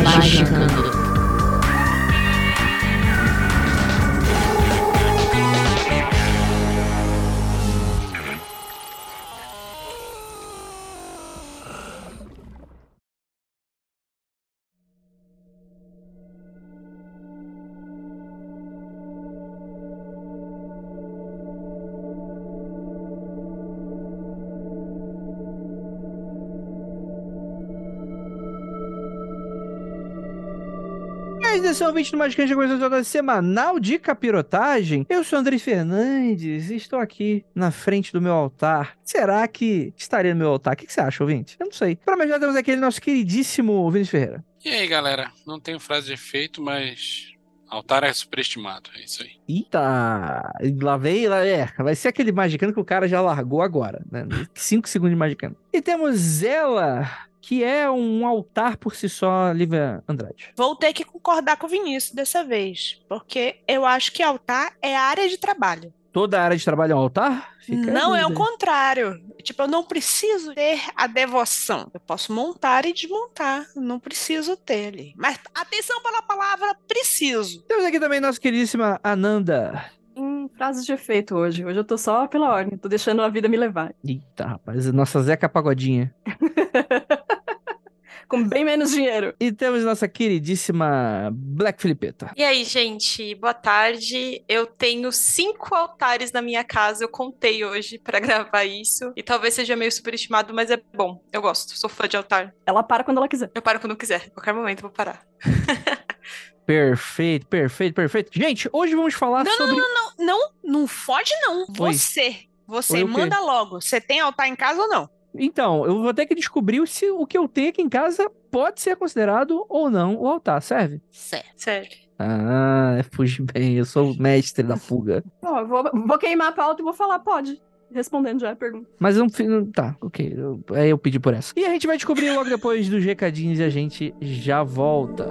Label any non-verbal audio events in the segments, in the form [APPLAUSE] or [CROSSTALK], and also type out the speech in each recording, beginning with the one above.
来时的路 Magicando. Atenção, ouvinte do Magicante, começando toda semanal de capirotagem. Eu sou André Fernandes e estou aqui na frente do meu altar. Será que estaria no meu altar? O que, você acha, ouvinte? Eu não sei. Para me ajudar, temos aquele nosso queridíssimo Vinícius Ferreira. E aí, galera? Não tenho frase de efeito, mas altar é superestimado. É isso aí. Eita! Lá vem, lá é. Vai ser aquele magicano que o cara já largou agora, né? Cinco segundos de magicano. E temos ela, que é um altar por si só, Lívia Andrade. Vou ter que concordar com o Vinícius dessa vez, porque eu acho que altar é área de trabalho. Toda a área de trabalho é um altar? Fica não, é o contrário. Tipo, eu não preciso ter a devoção. Eu posso montar e desmontar. Não preciso ter ali. Mas atenção pela palavra preciso. Temos aqui também nossa queridíssima Ananda. Em frases de efeito hoje. Hoje eu tô só pela ordem, tô deixando a vida me levar. Eita, rapaz, nossa Zeca Pagodinha. [LAUGHS] Com bem menos dinheiro. E temos nossa queridíssima Black Filipeta. E aí, gente, boa tarde. Eu tenho cinco altares na minha casa, eu contei hoje pra gravar isso. E talvez seja meio superestimado, mas é bom. Eu gosto, sou fã de altar. Ela para quando ela quiser. Eu paro quando quiser, em qualquer momento eu vou parar. [LAUGHS] Perfeito, perfeito, perfeito. Gente, hoje vamos falar Não, sobre. não, não, não, não, não foge não. Oi. Você, você Oi, manda logo. Você tem altar em casa ou não? Então, eu vou ter que descobrir se o que eu tenho aqui em casa pode ser considerado ou não o altar, serve? Certo. Sério. Ah, [LAUGHS] fugi bem, eu sou o mestre da fuga. Ó, eu vou, vou queimar a pauta e vou falar, pode. Respondendo já a pergunta. Mas eu não fiz. Tá, ok. Eu, aí eu pedi por essa. E a gente vai descobrir logo depois dos recadinhos e a gente já volta.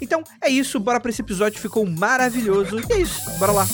Então é isso, bora pra esse episódio, ficou maravilhoso. E é isso, bora lá.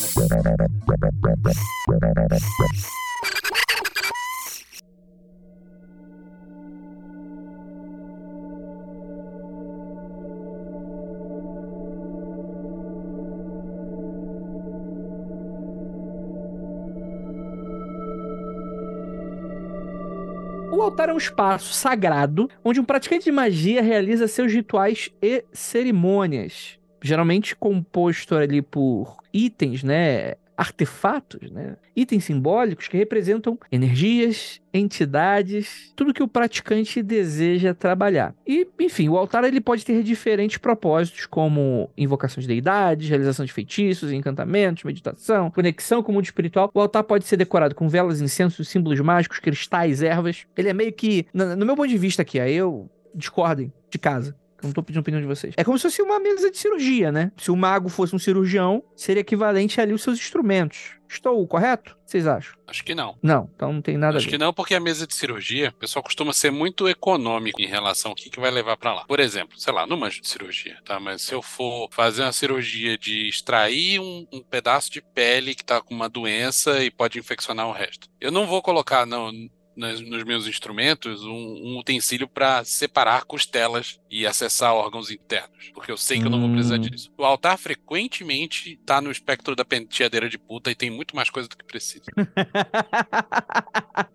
Altar é um espaço sagrado onde um praticante de magia realiza seus rituais e cerimônias. Geralmente composto ali por itens, né? Artefatos, né? Itens simbólicos que representam energias, entidades, tudo que o praticante deseja trabalhar. E, enfim, o altar ele pode ter diferentes propósitos, como invocação de deidades, realização de feitiços, encantamentos, meditação, conexão com o mundo espiritual. O altar pode ser decorado com velas, incensos, símbolos mágicos, cristais, ervas. Ele é meio que, no meu ponto de vista aqui, aí eu discordem de casa. Não tô pedindo opinião de vocês. É como se fosse uma mesa de cirurgia, né? Se o mago fosse um cirurgião, seria equivalente ali os seus instrumentos. Estou correto? O que Vocês acham? Acho que não. Não, então não tem nada Acho a que ver. não, porque a mesa de cirurgia, o pessoal costuma ser muito econômico em relação ao que, que vai levar pra lá. Por exemplo, sei lá, não manjo de cirurgia, tá? Mas se eu for fazer uma cirurgia de extrair um, um pedaço de pele que tá com uma doença e pode infeccionar o resto, eu não vou colocar não, nas- nos meus instrumentos um, um utensílio para separar costelas e acessar órgãos internos, porque eu sei que eu não vou precisar Hum. disso. O altar frequentemente tá no espectro da penteadeira de puta e tem muito mais coisa do que precisa. [LAUGHS]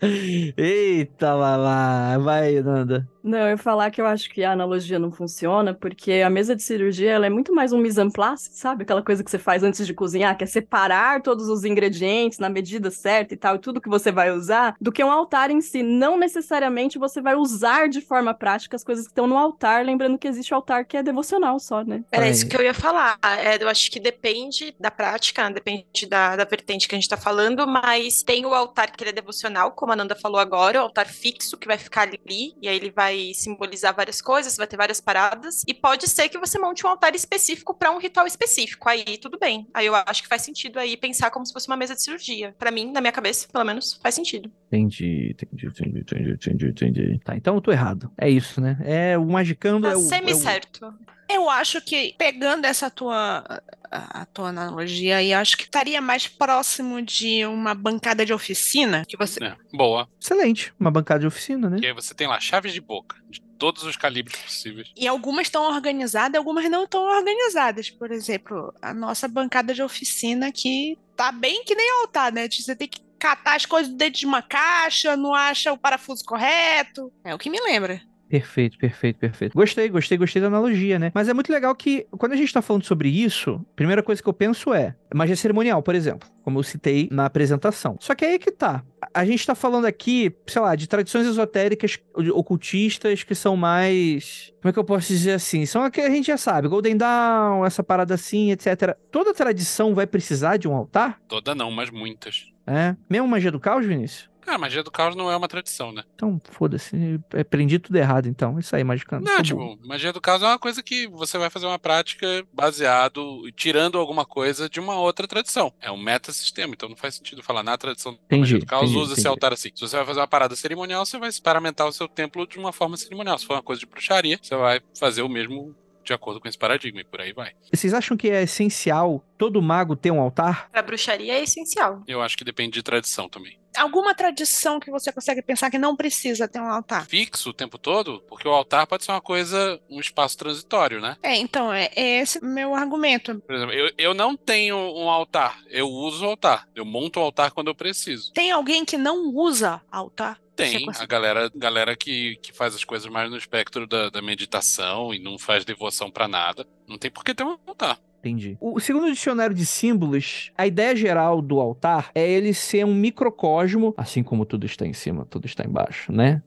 Eita, lá, lá. Vai, Nanda. Não, eu ia falar que eu acho que a analogia não funciona, porque a mesa de cirurgia ela é muito mais um mise en place, sabe? Aquela coisa que você faz antes de cozinhar, que é separar todos os ingredientes na medida certa e tal, e tudo que você vai usar, do que um altar em si. Não necessariamente você vai usar de forma prática as coisas que estão no altar, lembrando que existe o altar que é devocional só, né? Era isso que eu ia falar. É, eu acho que depende da prática, depende da, da vertente que a gente tá falando, mas tem o altar que ele é devocional, como a Nanda falou agora, o altar fixo que vai ficar ali, e aí ele vai simbolizar várias coisas, vai ter várias paradas, e pode ser que você monte um altar específico para um ritual específico. Aí tudo bem. Aí eu acho que faz sentido aí pensar como se fosse uma mesa de cirurgia. Pra mim, na minha cabeça, pelo menos, faz sentido. Entendi, entendi, entendi, entendi, entendi, entendi. Tá, então eu tô errado. É isso, né? É o magicando Tá é o, é o- semi-certo. Eu acho que, pegando essa tua, a, a tua analogia aí, acho que estaria mais próximo de uma bancada de oficina, que você... É, boa. excelente, uma bancada de oficina, né? E aí você tem lá chaves de boca, de todos os calibres possíveis. E algumas estão organizadas, algumas não estão organizadas. Por exemplo, a nossa bancada de oficina que tá bem que nem altar, né? Você tem que catar as coisas dentro de uma caixa, não acha o parafuso correto. É o que me lembra. Perfeito, perfeito, perfeito. Gostei, gostei, gostei da analogia, né? Mas é muito legal que, quando a gente tá falando sobre isso, a primeira coisa que eu penso é magia cerimonial, por exemplo, como eu citei na apresentação. Só que aí é que tá. A- gente tá falando aqui, sei lá, de tradições esotéricas ocultistas que são mais. Como é que eu posso dizer assim? São a que a gente já sabe, Golden Dawn, essa parada assim, etc. Toda tradição vai precisar de um altar? Toda não, mas muitas. É. Mesmo magia do caos, Vinícius? Cara, magia do caos não é uma tradição, né? Então, foda-se. Aprendi tudo errado, então. Isso aí, magicando. Não, tipo, burro. magia do caos é uma coisa que você vai fazer uma prática baseado, tirando alguma coisa de uma outra tradição. É um metasistema, então não faz sentido falar na tradição Entendi, magia do caos, entendi, usa esse entendi. altar assim. Se você vai fazer uma parada cerimonial, você vai paramentar o seu templo de uma forma cerimonial. Se for uma coisa de bruxaria, você vai fazer o mesmo de acordo com esse paradigma e por aí vai. Vocês acham que é essencial todo mago ter um altar? Pra bruxaria é essencial. Eu acho que depende de tradição também. Alguma tradição que você consegue pensar que não precisa ter um altar? Fixo o tempo todo, porque o altar pode ser uma coisa, um espaço transitório, né? É, então, é, é esse o meu argumento. Por exemplo, eu, eu não tenho um altar, eu uso o altar. Eu monto o altar quando eu preciso. Tem alguém que não usa altar? Tem a galera, galera que, que faz as coisas mais no espectro da, da meditação e não faz devoção pra nada. Não tem por que ter um altar. Entendi. O segundo dicionário de símbolos, a ideia geral do altar é ele ser um microcosmo, assim como tudo está em cima, tudo está embaixo, né?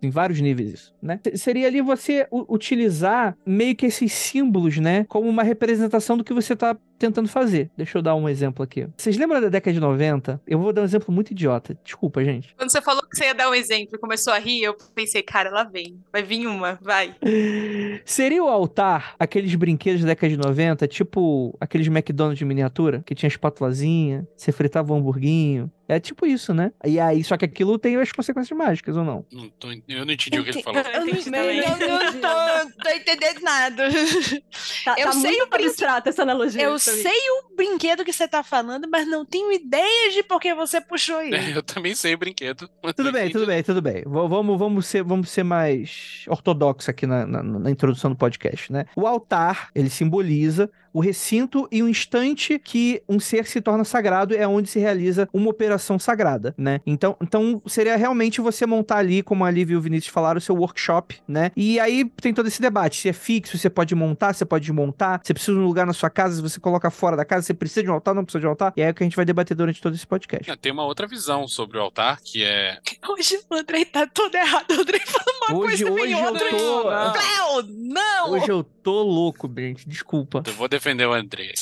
Ah, em- Em vários níveis isso, né? Se- Seria ali você utilizar meio que esses símbolos, né? Como uma representação do que você tá tentando fazer. Deixa eu dar um exemplo aqui. Vocês lembram da década de 90? Eu vou dar um exemplo muito idiota. Desculpa, gente. Quando você falou que você ia dar um exemplo e começou a rir, eu pensei, cara, lá vem. Vai vir uma, vai. [LAUGHS] Seria o altar aqueles brinquedos da década de 90, tipo aqueles McDonald's de miniatura, que tinha espátulazinha, você fritava um hamburguinho. É tipo isso, né? E aí, só que aquilo tem as consequências mágicas, ou não? Não tô- eu não entendi o que ele falou. [LAUGHS] Eu não, entendi não tô, [LAUGHS] tô entender nada. [LAUGHS] Tá, Eu tá sei muito o brinque- abstrato essa analogia. Eu sei o brinquedo que você tá falando, mas não tenho ideia de por que você puxou ele. Eu também sei o brinquedo. Tudo bem, tudo bem, tudo bem. Vamos, vamos, ser, vamos ser mais ortodoxos aqui na, na- na introdução do podcast, né? O altar, ele simboliza o recinto e o instante que um ser se torna sagrado é onde se realiza uma operação sagrada, né? Então, então seria realmente você montar ali, como a Lívia e o Vinícius falaram, o seu workshop, né? E aí tem todo esse debate, se é fixo, você pode montar, você pode desmontar, você precisa de um lugar na sua casa, se você coloca fora da casa, você precisa de um altar, não precisa de um altar, e aí é o que a gente vai debater durante todo esse podcast. Tem uma outra visão sobre o altar, que é. [LAUGHS] Hoje o Andrei tá todo errado. O Andrei fala uma Hoje, coisa hoje vem eu outra. tô... Cléo, não! Hoje eu tô louco, gente. Desculpa. Eu vou defender o André.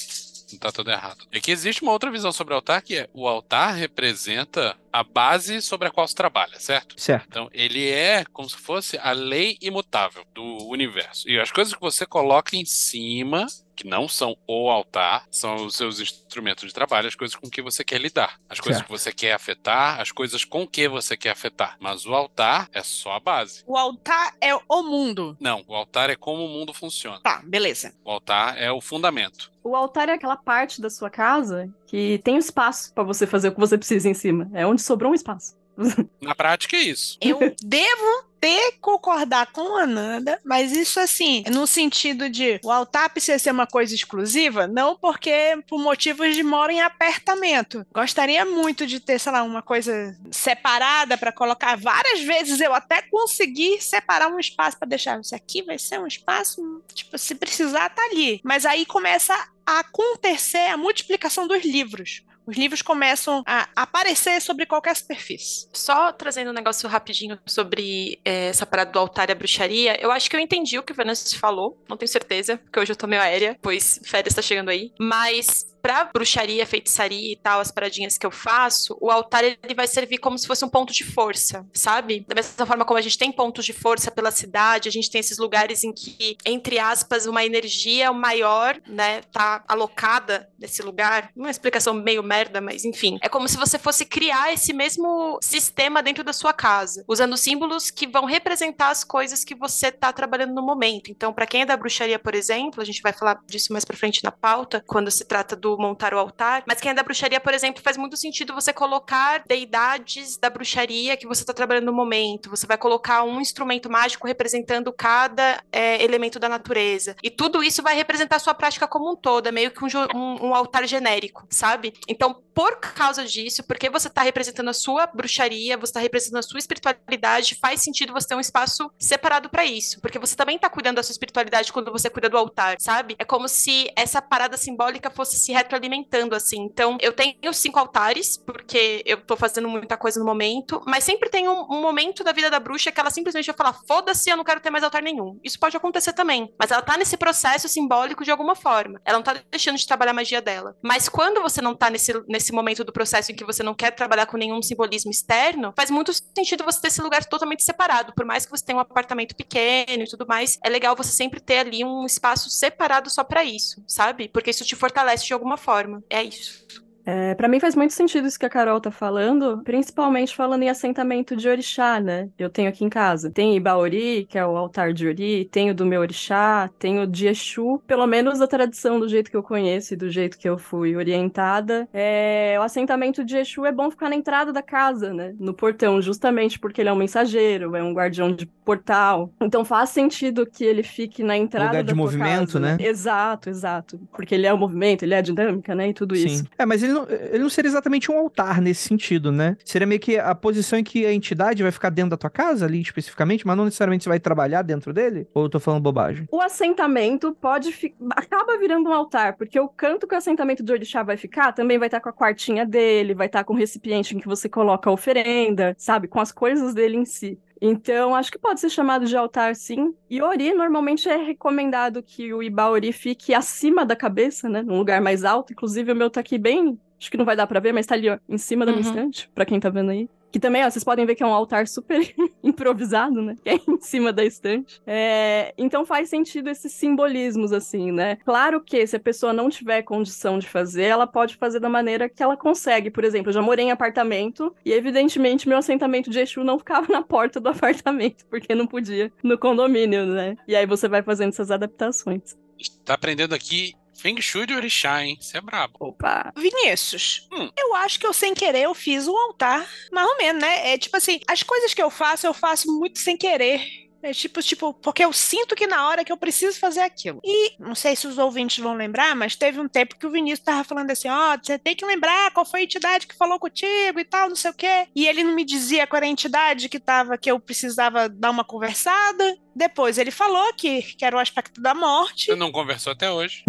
Não tá tudo errado. É que existe uma outra visão sobre o altar, que é o altar representa a base sobre a qual se trabalha, certo? Certo. Então, ele é como se fosse a lei imutável do universo. E as coisas que você coloca em cima, que não são o altar, são os seus instrumentos de trabalho, as coisas com que você quer lidar, as coisas Certo. que você quer afetar, as coisas com que você quer afetar. Mas o altar é só a base. O altar é o mundo. Não, o altar é como o mundo funciona. Tá, beleza. O altar é o fundamento. O altar é aquela parte da sua casa que tem espaço pra você fazer o que você precisa em cima. É onde sobrou um espaço. [LAUGHS] Na prática é isso. Eu [LAUGHS] devo ter concordar com a Nanda, mas isso assim, no sentido de o precisa ser uma coisa exclusiva, não porque por motivos de moro em apertamento. Gostaria muito de ter, sei lá, uma coisa separada para colocar várias vezes eu até conseguir separar um espaço para deixar isso aqui vai ser um espaço, tipo, se precisar tá ali. Mas aí começa a acontecer a multiplicação dos livros. Os livros começam a aparecer sobre qualquer superfície. Só trazendo um negócio rapidinho sobre eh, essa parada do altar e a bruxaria, eu acho que eu entendi o que o Venâncio falou, não tenho certeza, porque hoje eu tô meio aérea, pois férias tá chegando aí, mas pra bruxaria, feitiçaria e tal, as paradinhas que eu faço, o altar ele vai servir como se fosse um ponto de força, sabe? Da mesma forma como a gente tem pontos de força pela cidade, a gente tem esses lugares em que, entre aspas, uma energia maior, né, tá alocada nesse lugar. Uma explicação meio merda, mas enfim. É como se você fosse criar esse mesmo sistema dentro da sua casa, usando símbolos que vão representar as coisas que você tá trabalhando no momento. Então, pra quem é da bruxaria, por exemplo, a gente vai falar disso mais pra frente na pauta, quando se trata do montar o altar, mas quem é da bruxaria, por exemplo, faz muito sentido você colocar deidades da bruxaria que você tá trabalhando no momento. Você vai colocar um instrumento mágico representando cada é, elemento da natureza. E tudo isso vai representar a sua prática como um todo. É meio que um, um- um altar genérico, sabe? Então, por causa disso, porque você tá representando a sua bruxaria, você tá representando a sua espiritualidade, faz sentido você ter um espaço separado pra isso. Porque você também tá cuidando da sua espiritualidade quando você cuida do altar, sabe? É como se essa parada simbólica fosse se retroalimentando, assim. Então, eu tenho cinco altares, porque eu tô fazendo muita coisa no momento, mas sempre tem um, um momento da vida da bruxa que ela simplesmente vai falar: foda-se, eu não quero ter mais altar nenhum. Isso pode acontecer também. Mas ela tá nesse processo simbólico de alguma forma. Ela não tá deixando de trabalhar a magia dela. Mas quando você não tá nesse, nesse momento do processo em que você não quer trabalhar com nenhum simbolismo externo, faz muito sentido você ter esse lugar totalmente separado. Por mais que você tenha um apartamento pequeno e tudo mais, é legal você sempre ter ali um espaço separado só pra isso, sabe? Porque isso te fortalece de alguma forma. É isso. É, para mim faz muito sentido isso que a Carol tá falando, principalmente falando em assentamento de orixá, né? Eu tenho aqui em casa. Tem Ibaori, que é o altar de Ori, tem o do meu orixá, tem o de Exu. Pelo menos a tradição do jeito que eu conheço e do jeito que eu fui orientada. É, o assentamento de Exu é bom ficar na entrada da casa, né? No portão, justamente porque ele é um mensageiro, é um guardião de portal. Então faz sentido que ele fique na entrada Lugar de da tua movimento, casa. né? Exato, exato. Porque ele é o movimento, ele é a dinâmica, né? E tudo isso. Sim. É, mas ele não, ele não seria exatamente um altar nesse sentido, né? Seria meio que a posição em que a entidade vai ficar dentro da tua casa ali especificamente, mas não necessariamente você vai trabalhar dentro dele? Ou eu tô falando bobagem? O assentamento pode fi- acaba virando um altar, porque o canto que o assentamento de orixá vai ficar também vai estar com a quartinha dele, vai estar com o recipiente em que você coloca a oferenda, sabe, com as coisas dele em si. Então, acho que pode ser chamado de altar, sim. E ori, normalmente é recomendado que o Ibaori fique acima da cabeça, né? Num lugar mais alto. Inclusive, o meu tá aqui bem Acho que não vai dar pra ver, mas tá ali, ó, em cima da minha Uhum. estante, pra quem tá vendo aí. Que também, ó, vocês podem ver que é um altar super [LAUGHS] improvisado, né? Que é em cima da estante. É, Então faz sentido esses simbolismos, assim, né? Claro que se a pessoa não tiver condição de fazer, ela pode fazer da maneira que ela consegue. Por exemplo, eu já morei em apartamento e, evidentemente, meu assentamento de Exu não ficava [LAUGHS] na porta do apartamento, porque não podia no condomínio, né? E aí você vai fazendo essas adaptações. Tá aprendendo aqui Feng Shui de Orixá, hein? Você é brabo. Opa! Vinícius, Hum. eu acho que eu sem querer eu fiz um altar, mais ou menos, né? É tipo assim, as coisas que eu faço, eu faço muito sem querer. É tipo, tipo, porque eu sinto que na hora que eu preciso fazer aquilo. E não sei se os ouvintes vão lembrar, mas teve um tempo que o Vinícius tava falando assim: ó, você tem que lembrar qual foi a entidade que falou contigo e tal, não sei o quê. E ele não me dizia qual era a entidade que tava, que eu precisava dar uma conversada. Depois ele falou que, que era o aspecto da morte. Você não conversou até hoje.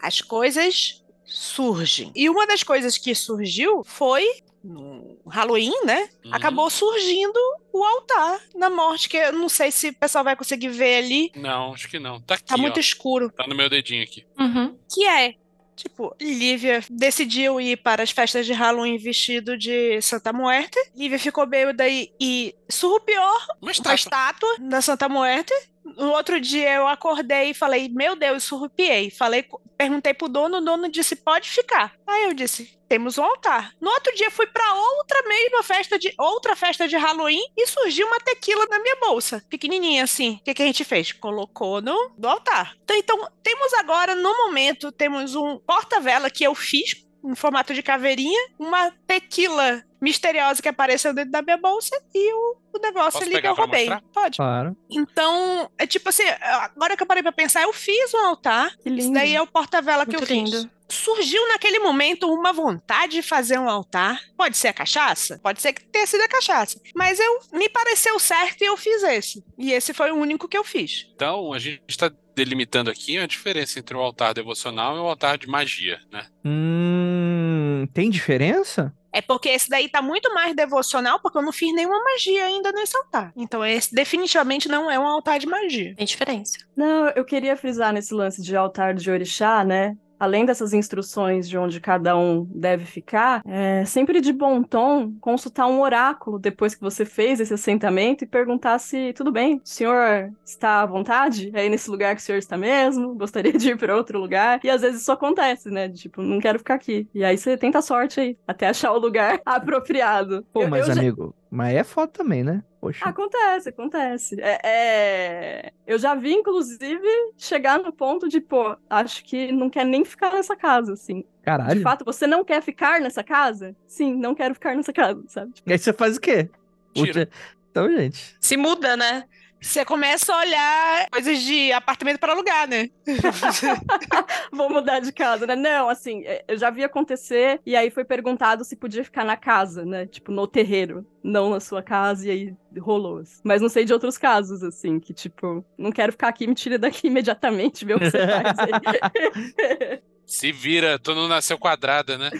as coisas surgem. E uma das coisas que surgiu foi no Halloween, né? Uhum. Acabou surgindo o altar da morte, que eu não sei se o pessoal vai conseguir ver ali. Não, acho que não. Tá aqui, Tá muito ó. escuro. Tá no meu dedinho aqui. Uhum. Que é Tipo, Lívia decidiu ir para as festas de Halloween vestido de Santa Muerte. Lívia ficou bêbada e, e surrupiou uma tá. estátua da Santa Muerte. No outro dia eu acordei e falei, meu Deus, surrupiei. Falei, perguntei pro dono, o dono disse, pode ficar. Aí eu disse, temos um altar. No outro dia fui pra outra mesma festa de outra festa de Halloween e surgiu uma tequila na minha bolsa, pequenininha assim. O que, que a gente fez? Colocou no, no altar. Então, então, temos agora no momento temos um porta-vela que eu fiz em formato de caveirinha, uma tequila misteriosa que apareceu dentro da minha bolsa e o, o negócio Posso ali que eu roubei. mostrar? Pode. Claro. Então, é tipo assim, agora que eu parei pra pensar, eu fiz um altar. Que Isso lindo. daí é o porta-vela que Muito eu fiz. lindo. Surgiu naquele momento uma vontade de fazer um altar. Pode ser a cachaça? Pode ser que tenha sido a cachaça. Mas eu me pareceu certo e eu fiz esse. E esse foi o único que eu fiz. Então, a gente está delimitando aqui a diferença entre o altar devocional e o altar de magia, né? Hum, tem diferença? É porque esse daí tá muito mais devocional, porque eu não fiz nenhuma magia ainda nesse altar. Então esse definitivamente não é um altar de magia. Tem diferença. Não, eu queria frisar nesse lance de altar de orixá, né? Além dessas instruções de onde cada um deve ficar, é sempre de bom tom consultar um oráculo depois que você fez esse assentamento e perguntar se tudo bem, o senhor está à vontade? É aí nesse lugar que o senhor está mesmo? Gostaria de ir para outro lugar? E às vezes isso acontece, né? Tipo, não quero ficar aqui. E aí você tenta a sorte aí, até achar o lugar [LAUGHS] apropriado. Pô, Eu- mas eu já- amigo, mas é foto também, né? Poxa. Acontece, acontece. É, é, Eu já vi, inclusive, chegar no ponto de, pô, acho que não quer nem ficar nessa casa, assim. Caralho. De fato, você não quer ficar nessa casa? Sim, não quero ficar nessa casa, sabe? E aí você faz o quê? Tira. Então, gente. Se muda, né? Você começa a olhar coisas de apartamento para alugar, né? [LAUGHS] Vou mudar de casa, né? Não, assim, é, eu já vi acontecer e aí foi perguntado se podia ficar na casa, né? Tipo, no terreiro, não na sua casa, e aí rolou. Mas não sei de outros casos, assim, que tipo, não quero ficar aqui, me tira daqui [LAUGHS] imediatamente, vê o que você faz aí. [LAUGHS] Se vira, tu não nasceu quadrada, né?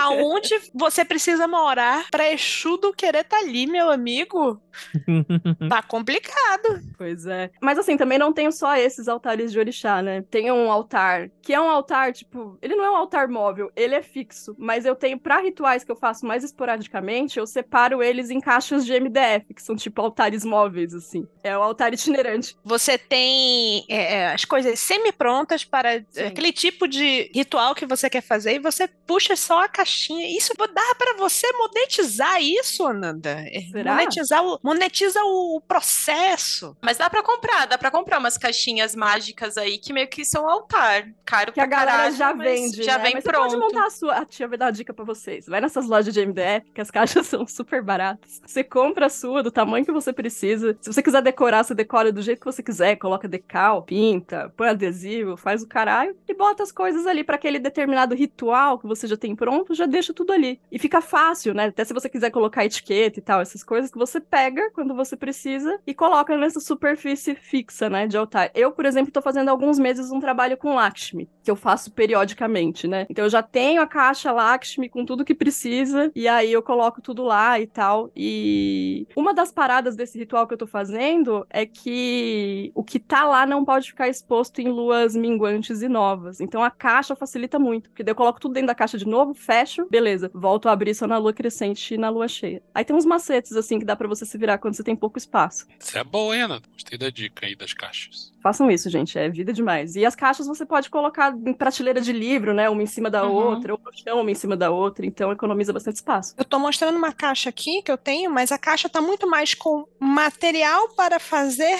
Aonde você precisa morar pra Exudo querer tá ali, meu amigo? [LAUGHS] Tá complicado. Pois é. Mas assim, também não tenho só esses altares de orixá, né? Tem um altar que é um altar, tipo, ele não é um altar móvel, ele é fixo. Mas eu tenho, pra rituais que eu faço mais esporadicamente, eu separo eles em caixas de MDF, que são tipo altares móveis, assim. É o altar itinerante. Você tem é, é, as coisas semi-prontas para Sim. aquele tipo de ritual que você quer fazer e você puxa só a caixinha. Isso dá para você monetizar isso, Ananda. É, Será? Monetizar o, monetiza o processo. Mas dá pra comprar, dá pra comprar umas caixinhas mágicas aí que meio que são altar. Caro Que a pra galera caralho, já vende, Já né? vem mas pronto. você pode montar a sua... A tia vai dar uma dica pra vocês. Vai nessas lojas de MDF, que as [LAUGHS] caixas são super baratas. Você compra a sua, do tamanho que você precisa. Se você quiser decorar, você decora do jeito que você quiser. Coloca decal, pinta, põe adesivo, faz o caralho. E bota as coisas ali pra aquele determinado ritual que você já tem pronto. Pronto, já deixa tudo ali. E fica fácil, né? Até se você quiser colocar etiqueta e tal, essas coisas que você pega quando você precisa e coloca nessa superfície fixa, né, de altar. Eu, por exemplo, tô fazendo alguns meses um trabalho com Lakshmi, que eu faço periodicamente, né? Então eu já tenho a caixa Lakshmi com tudo que precisa e aí eu coloco tudo lá e tal. E uma das paradas desse ritual que eu tô fazendo é que o que tá lá não pode ficar exposto em luas minguantes e novas. Então a caixa facilita muito, porque daí eu coloco tudo dentro da caixa de novo, fecho, beleza, volto a abrir só na lua crescente e na lua cheia. Aí tem uns macetes assim que dá para você se virar quando você tem pouco espaço. Isso é boa, hein, Ana? Gostei da dica aí das caixas. Façam isso, gente, é vida demais. E as caixas você pode colocar em prateleira de livro, né? Uma em cima da Uhum. outra, ou no chão, uma em cima da outra, então economiza bastante espaço. Eu tô mostrando uma caixa aqui que eu tenho, mas a caixa tá muito mais com material para fazer.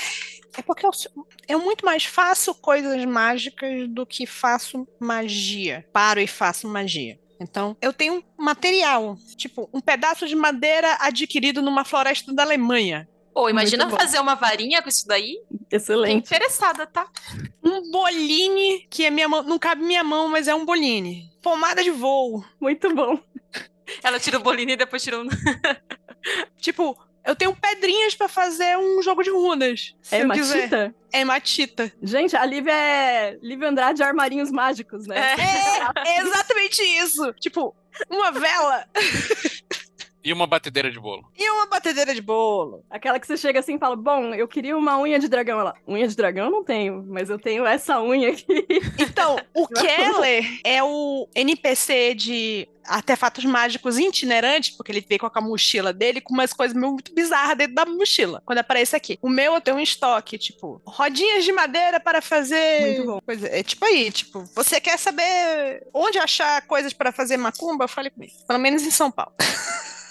É porque eu, eu muito mais faço coisas mágicas do que faço magia. Paro e faço magia. Então, eu tenho material, tipo, um pedaço de madeira adquirido numa floresta da Alemanha. Pô, imagina fazer uma varinha com isso daí. Tô Excelente. interessada, tá? Um boline, que é minha mão, não cabe minha mão, mas é um boline. Pomada de voo. Muito bom. Ela tira o bolinho e depois tira um. [LAUGHS] Tipo, eu tenho pedrinhas pra fazer um jogo de runas. Se é eu quiser. matita? É matita. Gente, a Lívia é Lívia Andrade de Armarinhos Mágicos, né? É, é exatamente isso. Tipo, uma vela [LAUGHS] E uma batedeira de bolo. e uma batedeira de bolo. Aquela que você chega assim e fala: Bom, eu queria uma unha de dragão. Ela, unha de dragão eu não tenho, mas eu tenho essa unha aqui. [LAUGHS] Então, o [LAUGHS] Keller é o NPC de artefatos mágicos itinerantes, porque ele veio com a mochila dele com umas coisas muito bizarras dentro da mochila, quando aparece aqui. O meu eu tenho um estoque, tipo, rodinhas de madeira para fazer. Muito bom. Coisa, é tipo aí, tipo, você quer saber onde achar coisas para fazer macumba? Fale comigo. Pelo menos em São Paulo. [LAUGHS]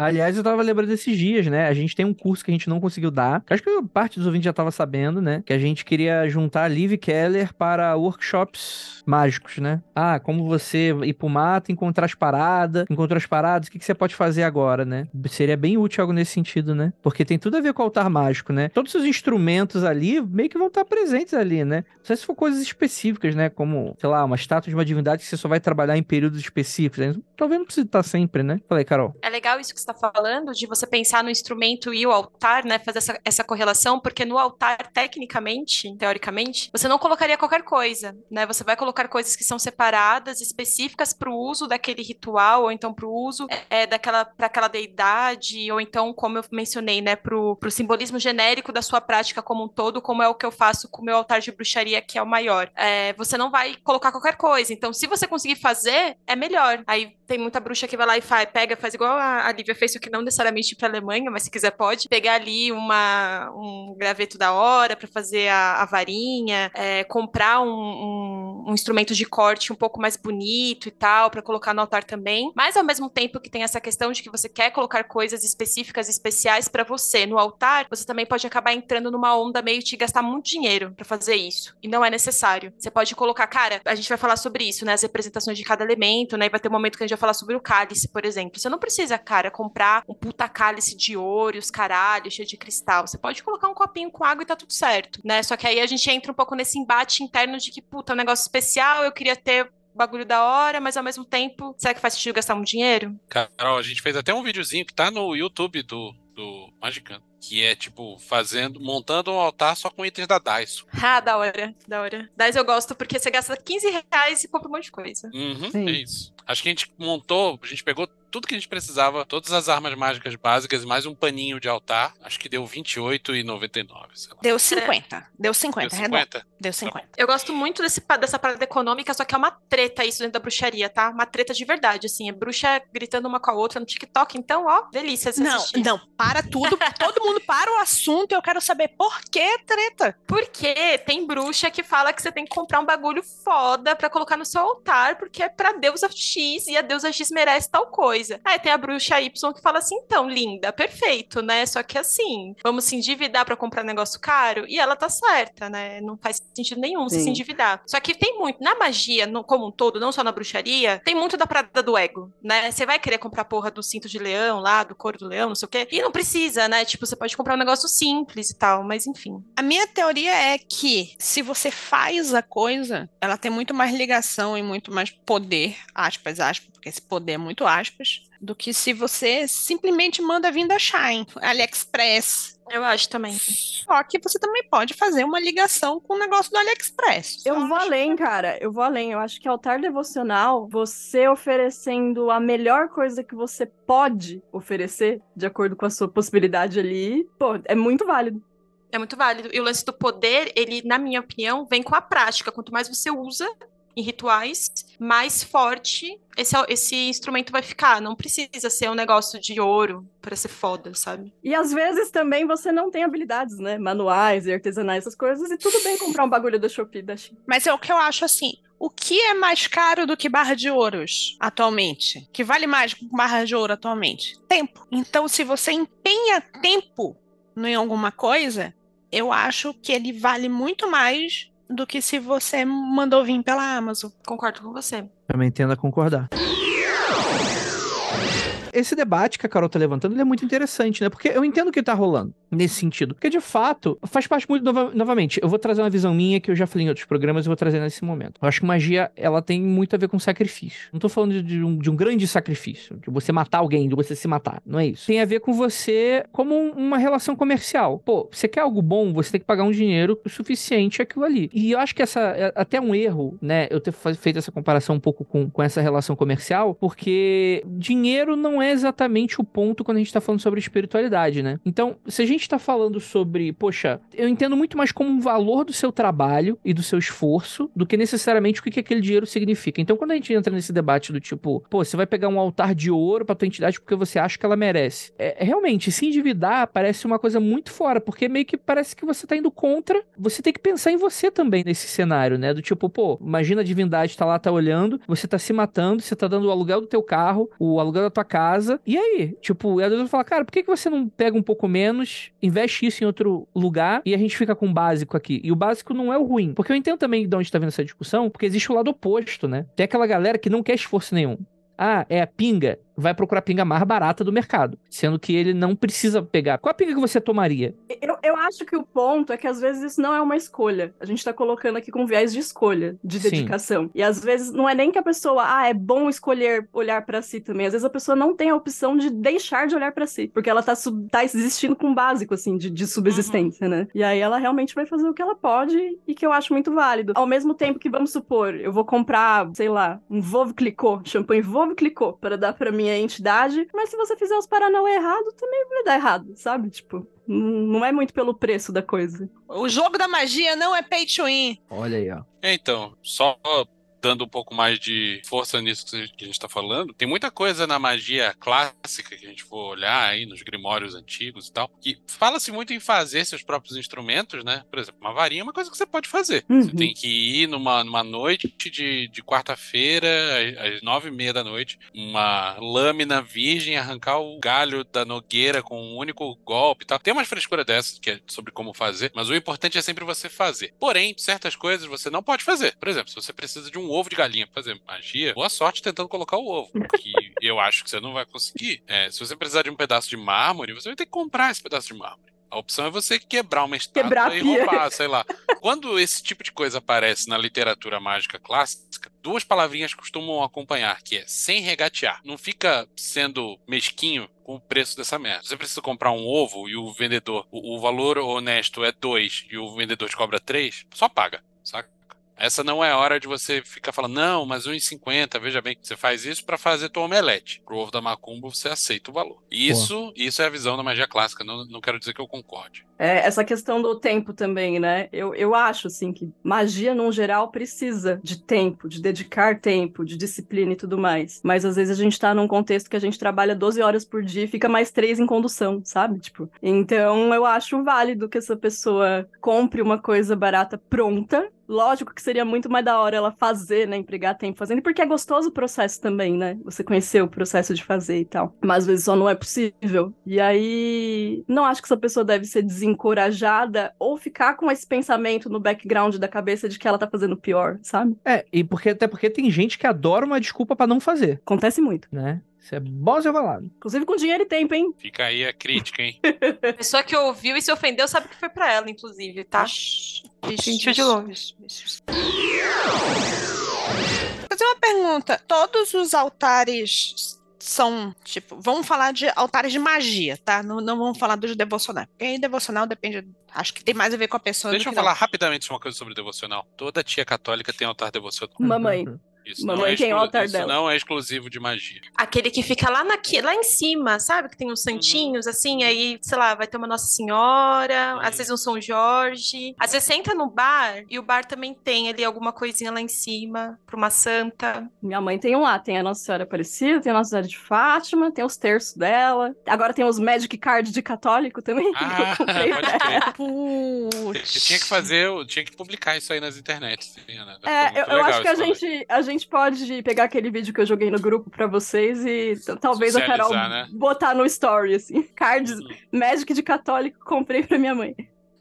Aliás, eu tava lembrando desses dias, né? A gente tem um curso que a gente não conseguiu dar. Acho que parte dos ouvintes já tava sabendo, né? Que a gente queria juntar a Liv Keller para workshops mágicos, né? Ah, como você ir pro mato, encontrar as paradas, encontrou as paradas, o que, que você pode fazer agora, né? Seria bem útil algo nesse sentido, né? Porque tem tudo a ver com o altar mágico, né? Todos os instrumentos ali meio que vão estar presentes ali, né? Não sei se for coisas específicas, né? Como, sei lá, uma estátua de uma divindade que você só vai trabalhar em períodos específicos. né? Talvez não precise estar sempre, né? Falei, Carol. É legal isso que você está falando, de você pensar no instrumento e o altar, né? Fazer essa, essa correlação, porque no altar, tecnicamente, teoricamente, você não colocaria qualquer coisa, né? Você vai colocar coisas que são separadas, específicas para o uso daquele ritual, ou então para o uso é, daquela, para aquela deidade, ou então, como eu mencionei, né? Para o simbolismo genérico da sua prática como um todo, como é o que eu faço com o meu altar de bruxaria, que é o maior. É, você não vai colocar qualquer coisa. Então, se você conseguir fazer, é melhor. Aí tem muita bruxa que vai lá e faz, pega, faz igual a, a Lívia fez, que não necessariamente para Alemanha, mas se quiser pode. Pegar ali uma, um graveto da hora para fazer a, a varinha, é, comprar um, um, um instrumento de corte um pouco mais bonito e tal, para colocar no altar também. Mas ao mesmo tempo que tem essa questão de que você quer colocar coisas específicas, especiais para você no altar, você também pode acabar entrando numa onda meio de gastar muito dinheiro para fazer isso. E não é necessário. Você pode colocar, cara, a gente vai falar sobre isso, né? As representações de cada elemento, né? E vai ter um momento que a gente vai falar sobre o cálice, por exemplo. Você não precisa, cara, comprar um puta cálice de ouro, e os caralhos, cheio de cristal. Você pode colocar um copinho com água e tá tudo certo, né? Só que aí a gente entra um pouco nesse embate interno de que, puta, é um negócio especial, eu queria ter bagulho da hora, mas ao mesmo tempo, será que faz sentido gastar muito dinheiro? Carol, a gente fez até um videozinho que tá no YouTube do, do Magicano. Que é, tipo, fazendo, montando um altar só com itens da Daiso. [LAUGHS] Ah, da hora, da hora. Daí eu gosto porque você gasta 15 reais e compra um monte de coisa. Uhum, Sim. é isso. Acho que a gente montou, a gente pegou tudo que a gente precisava, todas as armas mágicas básicas, mais um paninho de altar. Acho que deu R$28,99, sei lá. Deu 50. Deu 50, Deu redondo. 50? Deu 50. Eu gosto muito desse, dessa parada econômica, só que é uma treta isso dentro da bruxaria, tá? Uma treta de verdade, assim. É bruxa gritando uma com a outra no TikTok, então, ó, delícia de Não, assistir. não, para tudo. [LAUGHS] Todo mundo para o assunto e eu quero saber por que treta. Porque tem bruxa que fala que você tem que comprar um bagulho foda pra colocar no seu altar, porque é pra deusa X e a deusa X merece tal coisa. Coisa. Aí tem a bruxa Y que fala assim: então, linda, perfeito, né? Só que assim, vamos se endividar para comprar negócio caro. E ela tá certa, né? Não faz sentido nenhum Sim. se endividar. Só que tem muito, na magia, no, como um todo, não só na bruxaria, tem muito da prada do ego, né? Você vai querer comprar porra do cinto de leão lá, do couro do leão, não sei o quê. E não precisa, né? Tipo, você pode comprar um negócio simples e tal, mas enfim. A minha teoria é que se você faz a coisa, ela tem muito mais ligação e muito mais poder, aspas, aspas, porque esse poder é muito aspas, do que se você simplesmente manda vir da Shine, AliExpress. Eu acho também. Só que você também pode fazer uma ligação com o negócio do AliExpress. Eu vou além, que... cara. Eu vou além. Eu acho que altar devocional, você oferecendo a melhor coisa que você pode oferecer, de acordo com a sua possibilidade ali, pô, é muito válido. É muito válido. E o lance do poder, ele, na minha opinião, vem com a prática. Quanto mais você usa, em rituais, mais forte esse, esse instrumento vai ficar. Não precisa ser um negócio de ouro para ser foda, sabe? E às vezes também você não tem habilidades, né? Manuais e artesanais, essas coisas, e tudo bem comprar um bagulho da Shopee da China. Mas é o que eu acho assim. O que é mais caro do que barra de ouros atualmente? Que vale mais que barra de ouro atualmente? Tempo. Então, se você empenha tempo em alguma coisa, eu acho que ele vale muito mais do que se você mandou vir pela Amazon. Concordo com você. Também tendo a concordar esse debate que a Carol tá levantando, ele é muito interessante, né? Porque eu entendo o que tá rolando nesse sentido. Porque, de fato, faz parte muito, nova, novamente, eu vou trazer uma visão minha que eu já falei em outros programas e vou trazer nesse momento. Eu acho que magia, ela tem muito a ver com sacrifício. Não tô falando de, um, de um, grande sacrifício, de você matar alguém, de você se matar. Não é isso. Tem a ver com você como um, uma relação comercial. Pô, você quer algo bom, você tem que pagar um dinheiro suficiente aquilo ali. E eu acho que essa, é até um erro, né, eu ter feito essa comparação um pouco com, com essa relação comercial, porque dinheiro não é exatamente o ponto quando a gente tá falando sobre espiritualidade, né? Então, se a gente tá falando sobre, poxa, eu entendo muito mais como um valor do seu trabalho e do seu esforço do que necessariamente o que, que aquele dinheiro significa. Então, quando a gente entra nesse debate do tipo, pô, você vai pegar um altar de ouro pra tua entidade porque você acha que ela merece. É, realmente, se endividar parece uma coisa muito fora, porque meio que parece que você tá indo contra. Você tem que pensar em você também nesse cenário, né? Do tipo, pô, imagina a divindade tá lá, tá olhando, você tá se matando, você tá dando o aluguel do teu carro, o aluguel da tua casa casa. E aí? Tipo, a Deus fala, cara, por que, que você não pega um pouco menos, investe isso em outro lugar e a gente fica com o básico aqui? E o básico não é o ruim. Porque eu entendo também de onde tá vindo essa discussão, porque existe o lado oposto, né? Tem aquela galera que não quer esforço nenhum. Ah, é a pinga vai procurar a pinga mais barata do mercado, sendo que ele não precisa pegar. Qual a pinga que você tomaria? Eu, eu acho que o ponto é que às vezes isso não é uma escolha. A gente tá colocando aqui com viés de escolha, de dedicação. Sim. E às vezes não é nem que a pessoa, ah, é bom escolher olhar para si também. Às vezes a pessoa não tem a opção de deixar de olhar para si, porque ela tá, sub, tá existindo com um básico, assim, de, de subsistência, uhum. né? E aí ela realmente vai fazer o que ela pode e que eu acho muito válido. Ao mesmo tempo que, vamos supor, eu vou comprar, sei lá, um Vove Clicô, champanhe Vove Clicô, para dar para minha entidade, mas se você fizer os Paranauê errado, também vai dar errado, sabe? Tipo, não é muito pelo preço da coisa. O jogo da magia não é pay to win. Olha aí, ó. Então, só dando um pouco mais de força nisso que a gente está falando, tem muita coisa na magia clássica que a gente for olhar aí nos grimórios antigos e tal, que fala-se muito em fazer seus próprios instrumentos, né? Por exemplo, uma varinha é uma coisa que você pode fazer. Uhum. Você tem que ir numa, numa noite de, de quarta-feira, às nove e meia da noite, uma lâmina virgem, arrancar o galho da nogueira com um único golpe e tal. Tem umas frescuras dessas que é sobre como fazer, mas o importante é sempre você fazer. Porém, certas coisas você não pode fazer. Por exemplo, se você precisa de um ovo de galinha pra fazer magia, boa sorte tentando colocar o ovo. Que eu acho que você não vai conseguir. É, se você precisar de um pedaço de mármore, você vai ter que comprar esse pedaço de mármore. A opção é você quebrar uma estátua quebrar e roubar, sei lá. Quando esse tipo de coisa aparece na literatura mágica clássica, duas palavrinhas costumam acompanhar, que é sem regatear. Não fica sendo mesquinho com o preço dessa merda. Você precisa comprar um ovo e o vendedor, o, o valor honesto é dois e o vendedor te cobra três, só paga, saca? Essa não é hora de você ficar falando, não, mas 1,50, veja bem, você faz isso para fazer tua omelete. Pro ovo da macumba você aceita o valor. Isso, isso é a visão da magia clássica, não, não quero dizer que eu concorde. É, essa questão do tempo também, né? Eu, eu acho, assim, que magia, no geral, precisa de tempo, de dedicar tempo, de disciplina e tudo mais. Mas às vezes a gente tá num contexto que a gente trabalha 12 horas por dia e fica mais três em condução, sabe? Tipo, então eu acho válido que essa pessoa compre uma coisa barata pronta Lógico que seria muito mais da hora ela fazer, né? Empregar tempo fazendo, porque é gostoso o processo também, né? Você conhecer o processo de fazer e tal. Mas às vezes só não é possível. E aí, não acho que essa pessoa deve ser desencorajada ou ficar com esse pensamento no background da cabeça de que ela tá fazendo pior, sabe? É, e porque até porque tem gente que adora uma desculpa pra não fazer, Acontece muito. né? Isso é bom ser falado. Inclusive com dinheiro e tempo, hein? Fica aí a crítica, hein? A pessoa que ouviu e se ofendeu sabe que foi pra ela, inclusive, tá? Sentiu de longe. fazer uma pergunta. Todos os altares são, tipo, vamos falar de altares de magia, tá? Não, não vamos falar dos devocionais. Porque aí devocional depende, acho que tem mais a ver com a pessoa. Deixa do eu falar rapidamente uma coisa sobre devocional. Toda tia católica tem altar devocional. Mamãe. Isso Mamãe não é tem o altar isso dela. não é exclusivo de magia. Aquele que fica lá, naqui, lá em cima, sabe? Que tem uns santinhos, assim, aí, sei lá, vai ter uma Nossa Senhora, às vezes um São Jorge. Às vezes você entra no bar e o bar também tem ali alguma coisinha lá em cima pra uma santa. Minha mãe tem um lá, tem a Nossa Senhora Aparecida, tem a Nossa Senhora de Fátima, tem os terços dela. Agora tem os Magic Card de católico também. que Ah, eu comprei. pode crer. Putz. Tinha que fazer, tinha que publicar isso aí nas internet. sim, Ana. Foi É, eu, eu acho que a gente, a gente pode pegar aquele vídeo que eu joguei no grupo pra vocês e talvez a Carol né? botar no story, assim. [LAUGHS] Cards Uhum. Magic de católico comprei pra minha mãe.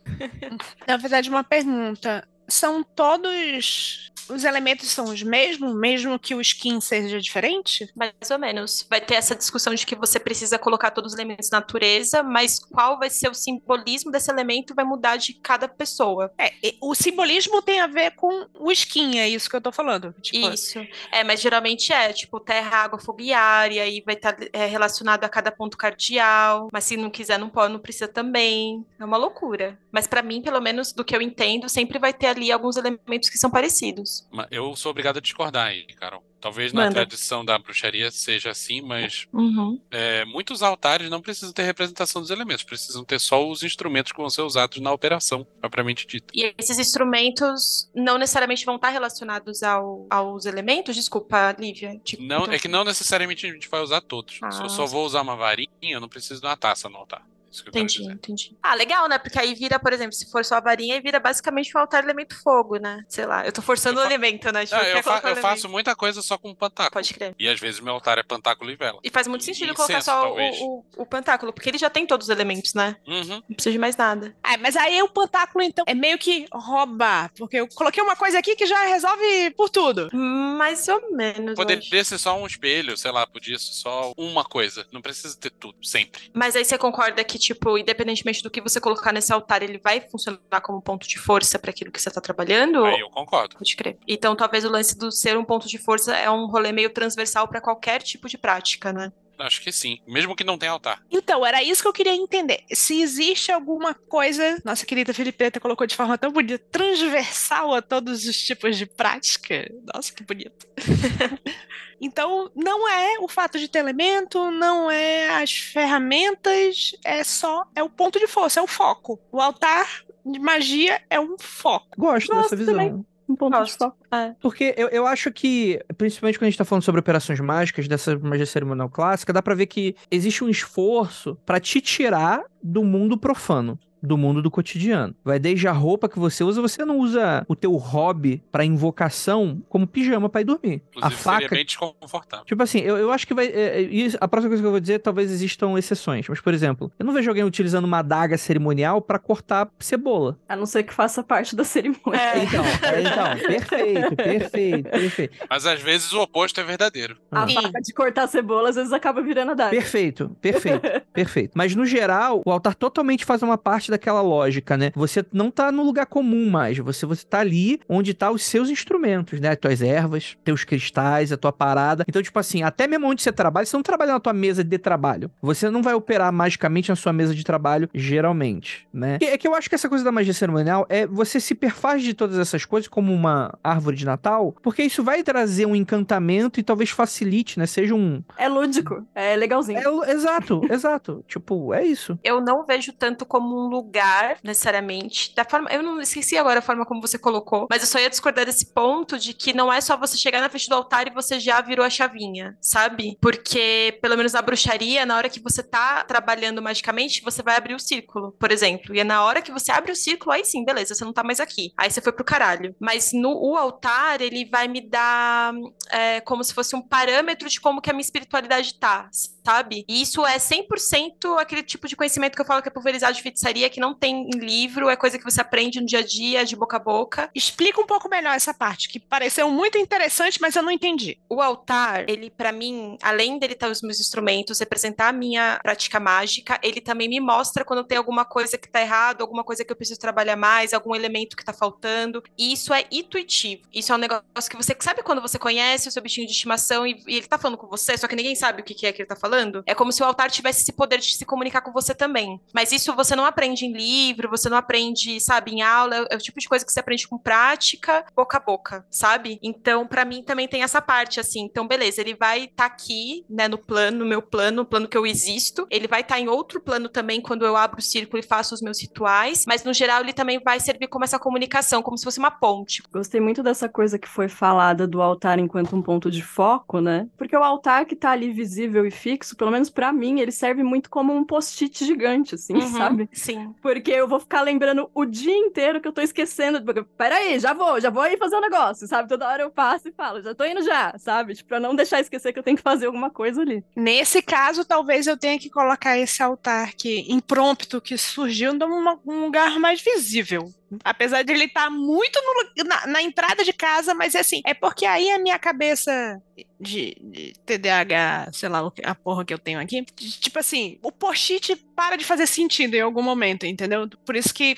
[LAUGHS] Na verdade, uma pergunta. São todos. Os elementos são os mesmos, mesmo que o skin seja diferente? Mais ou menos. Vai ter essa discussão de que você precisa colocar todos os elementos da natureza, mas qual vai ser o simbolismo desse elemento vai mudar de cada pessoa. É, o simbolismo tem a ver com o skin, é isso que eu tô falando. Tipo, Isso. É, mas geralmente é, tipo, terra, água, fogo e ar, e aí vai estar relacionado a cada ponto cardial. Mas se não quiser, não pode, não precisa também. É uma loucura. Mas pra mim, pelo menos do que eu entendo, sempre vai ter ali alguns elementos que são parecidos. Eu sou obrigado a discordar aí, Carol. Talvez na Manda. tradição da bruxaria seja assim, mas Uhum. é, muitos altares não precisam ter representação dos elementos, precisam ter só os instrumentos que vão ser usados na operação, propriamente dita. E esses instrumentos não necessariamente vão estar relacionados ao- aos elementos? Desculpa, Lívia. Tipo, Não, então- é que não necessariamente a gente vai usar todos. Se eu Ah. só vou usar uma varinha, eu não preciso de uma taça no altar. Isso que eu quero Entendi, dizer. entendi. Ah, legal, né? Porque aí vira, por exemplo, se for só a varinha, aí vira basicamente um altar elemento fogo, né? Sei lá, eu tô forçando Eu o elemento, né? Tipo, Ah, quer eu, fa- eu elemento. faço muita coisa só com pantáculo. Pode crer. E às vezes meu altar é pantáculo e vela. E faz muito sentido E colocar incenso, só o, o, o pantáculo, porque ele já tem todos os elementos, né? Uhum. Não precisa de mais nada. É, mas aí o pantáculo, então, é meio que roubar. Porque eu coloquei uma coisa aqui que já resolve por tudo. Mais ou menos. Poderia ser só um espelho, sei lá, podia ser só uma coisa. Não precisa ter tudo, sempre. Mas aí você concorda que, tipo, independentemente do que você colocar nesse altar, ele vai funcionar como ponto de força para aquilo que você tá trabalhando? Aí eu concordo. Pode crer. Então, talvez o lance do ser um ponto de força é um rolê meio transversal para qualquer tipo de prática, né? Acho que sim. Mesmo que não tenha altar. Então, era isso que eu queria entender. Se existe alguma coisa, nossa querida Filipeta colocou de forma tão bonita, transversal a todos os tipos de prática. Nossa, que bonito. [LAUGHS] então, não é o fato de ter elemento, não é as ferramentas, é só é o ponto de força, é o foco. O altar de magia é um foco. Gosto Gosto dessa visão. também. Um ponto de Gosto. foco. Porque eu, eu acho que, principalmente quando a gente tá falando sobre operações mágicas, dessa magia cerimonial clássica, dá pra ver que existe um esforço pra te tirar do mundo profano. Do mundo do cotidiano. Vai desde a roupa que você usa, você não usa o teu hobby pra invocação como pijama pra ir dormir. Inclusive, a faca. seria bem desconfortável. Tipo assim, eu, eu acho que vai. é, é, a próxima coisa que eu vou dizer, talvez existam exceções. Mas, por exemplo, eu não vejo alguém utilizando uma adaga cerimonial pra cortar cebola. A não ser que faça parte da cerimônia. É. Então, é, então, perfeito, perfeito, perfeito. Mas às vezes o oposto é verdadeiro. A Sim. faca de cortar cebola às vezes acaba virando a daga. Perfeito, perfeito, perfeito. Mas no geral, o altar totalmente faz uma parte daquela lógica, né? Você não tá no lugar comum mais, você, você tá ali onde tá os seus instrumentos, né? As tuas ervas, teus cristais, a tua parada. Então, tipo assim, até mesmo onde você trabalha, você não trabalha na tua mesa de trabalho. Você não vai operar magicamente na sua mesa de trabalho, geralmente, né? É que eu acho que essa coisa da magia cerimonial é você se perfaz de todas essas coisas como uma árvore de Natal, porque isso vai trazer um encantamento e talvez facilite, né? Seja um, É lúdico, é legalzinho. é, exato, exato. Tipo, é isso. Eu não vejo tanto como um lugar, necessariamente. Da forma, eu não esqueci agora a forma como você colocou, mas eu só ia discordar desse ponto de que não é só você chegar na frente do altar e você já virou a chavinha, sabe? Porque, pelo menos na bruxaria, na hora que você tá trabalhando magicamente, você vai abrir o círculo, por exemplo. E é na hora que você abre o círculo, aí sim, beleza, você não tá mais aqui. Aí você foi pro caralho. Mas no o altar, ele vai me dar é, como se fosse um parâmetro de como que a minha espiritualidade tá, sabe? E isso é 100% aquele tipo de conhecimento que eu falo que é pulverizado de feitiçaria, que não tem em livro, é coisa que você aprende no dia a dia, de boca a boca. Explica um pouco melhor essa parte, que pareceu muito interessante, mas eu não entendi. O altar, ele para mim, além dele ter os meus instrumentos, representar a minha prática mágica, ele também me mostra quando tem alguma coisa que tá errado, alguma coisa que eu preciso trabalhar mais, algum elemento que tá faltando. E isso é intuitivo. Isso é um negócio que você sabe quando você conhece o seu bichinho de estimação e, e ele tá falando com você, só que ninguém sabe o que, que é que ele tá falando. É como se o altar tivesse esse poder de se comunicar com você também. Mas isso você não aprende em livro, você não aprende, sabe, em aula. É o tipo de coisa que você aprende com prática, boca a boca, sabe? Então, para mim também tem essa parte, assim. Então, beleza, ele vai estar tá aqui, né, no plano, no meu plano, no plano que eu existo. Ele vai estar tá em outro plano também quando eu abro o círculo e faço os meus rituais. Mas, no geral, ele também vai servir como essa comunicação, como se fosse uma ponte. Gostei muito dessa coisa que foi falada do altar enquanto um ponto de foco, né? Porque o altar que tá ali visível e pelo menos para mim, ele serve muito como um post-it gigante, assim, uhum, sabe? Sim. Porque eu vou ficar lembrando o dia inteiro que eu tô esquecendo. Peraí, já vou, já vou aí fazer um negócio, sabe? Toda hora eu passo e falo, já tô indo já, sabe? Tipo, pra não deixar esquecer que eu tenho que fazer alguma coisa ali. Nesse caso, talvez eu tenha que colocar esse altar que imprompto que surgiu num lugar mais visível. Apesar de ele estar tá muito no, na, na, entrada de casa, mas é assim, é porque aí a minha cabeça de, de TDAH, sei lá, a porra que eu tenho aqui, tipo assim, o post-it para de fazer sentido em algum momento, entendeu? Por isso que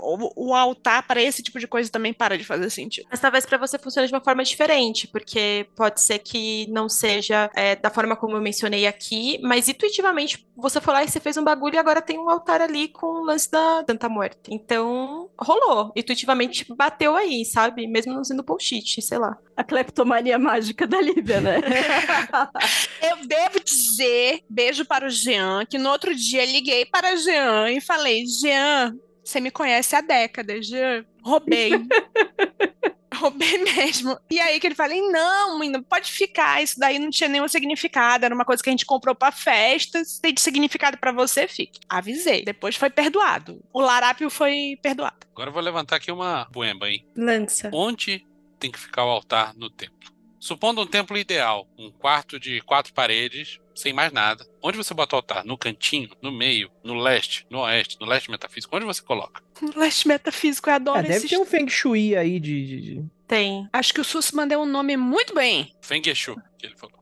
o, o, altar para esse tipo de coisa também para de fazer sentido. Mas talvez para você funcione de uma forma diferente, porque pode ser que não seja é, da forma como eu mencionei aqui, mas intuitivamente você foi lá e você fez um bagulho e agora tem um altar ali com o lance da Tanta Morte. Então, rolou. Intuitivamente bateu aí, sabe? Mesmo não sendo post-it, sei lá. A cleptomania mágica da Lívia, né? [LAUGHS] eu devo dizer, beijo para o Jean, que no outro dia liguei para Jean e falei: Jean, você me conhece há décadas, já roubei. [LAUGHS] roubei mesmo. E aí que ele fala: não, menina, pode ficar, isso daí não tinha nenhum significado, era uma coisa que a gente comprou pra festa, se tem de significado para você, fique. Avisei. Depois foi perdoado. O Larápio foi perdoado. Agora eu vou levantar aqui uma poema, hein? Lança. Onde tem que ficar o altar no templo? Supondo um templo ideal, um quarto de quatro paredes, sem mais nada. Onde você bota o altar? No cantinho? No meio? No leste? No oeste? No leste metafísico? Onde você coloca? [LAUGHS] No leste metafísico, eu adoro é, Deve ter um Feng Shui aí de... de, de... Tem. Acho que o Sussman deu um nome muito bem. Feng Shui, que ele falou.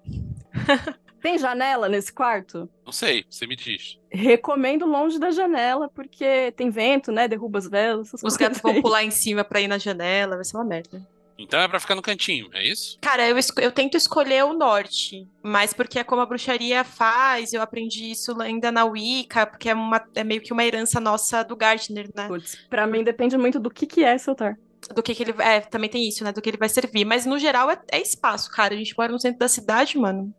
[LAUGHS] Tem janela nesse quarto? Não sei, você me diz. Recomendo longe da janela, porque tem vento, né? Derruba as velas. Os gatos vão pular em cima pra ir na janela, vai ser uma merda. Então é pra ficar no cantinho, é isso? Cara, eu, eu tento escolher o norte, mas porque é como a bruxaria faz, eu aprendi isso ainda na Wicca, porque é, uma, é meio que uma herança nossa do Gardner, né? Putz, pra mim depende muito do que, que é esse altar. Do que, que ele. É, também tem isso, né? Do que ele vai servir. Mas no geral é, é espaço, cara. A gente mora no centro da cidade, mano.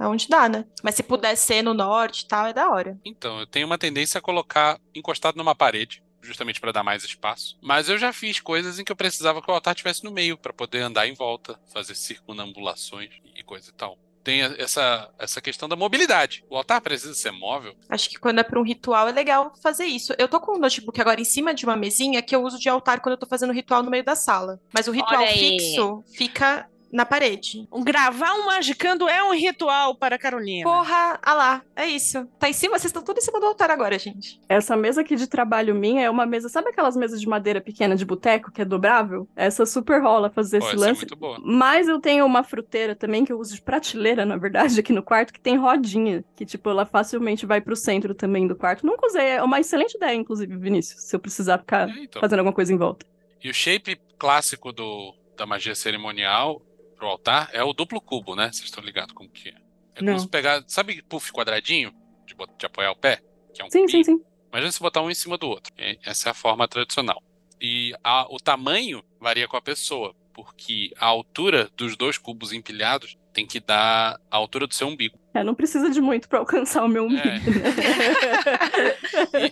É onde dá, né? Mas se puder ser no norte e tal, é da hora. Então, eu tenho uma tendência a colocar encostado numa parede justamente para dar mais espaço. Mas eu já fiz coisas em que eu precisava que o altar estivesse no meio para poder andar em volta, fazer circunambulações e coisa e tal. Tem essa, essa questão da mobilidade. O altar precisa ser móvel. Acho que quando é para um ritual é legal fazer isso. Eu tô com o notebook agora em cima de uma mesinha que eu uso de altar quando eu tô fazendo ritual no meio da sala. Mas o ritual fixo fica na parede. Gravar um Magicando é um ritual para Carolina. Porra, ah lá, é isso. Tá em cima, vocês estão tudo em cima do altar agora, gente. Essa mesa aqui de trabalho minha é uma mesa, sabe aquelas mesas de madeira pequena de boteco que é dobrável? Essa super rola fazer Pô, esse lance. É muito boa. Mas eu tenho uma fruteira também que eu uso de prateleira, na verdade, aqui no quarto, que tem rodinha, que tipo, ela facilmente vai pro centro também do quarto. Nunca usei, é uma excelente ideia, inclusive, Vinícius, se eu precisar ficar então. fazendo alguma coisa em volta. E o shape clássico do, da magia cerimonial pro altar é o duplo cubo, né? Vocês estão ligados como que é? É como se pegar. Sabe puff quadradinho? De, de apoiar o pé? Que é um sim, sim, sim. Imagina se botar um em cima do outro. Essa é a forma tradicional. E a, o tamanho varia com a pessoa, porque a altura dos dois cubos empilhados tem que dar a altura do seu umbigo. É, não precisa de muito pra alcançar o meu umbigo, É. né?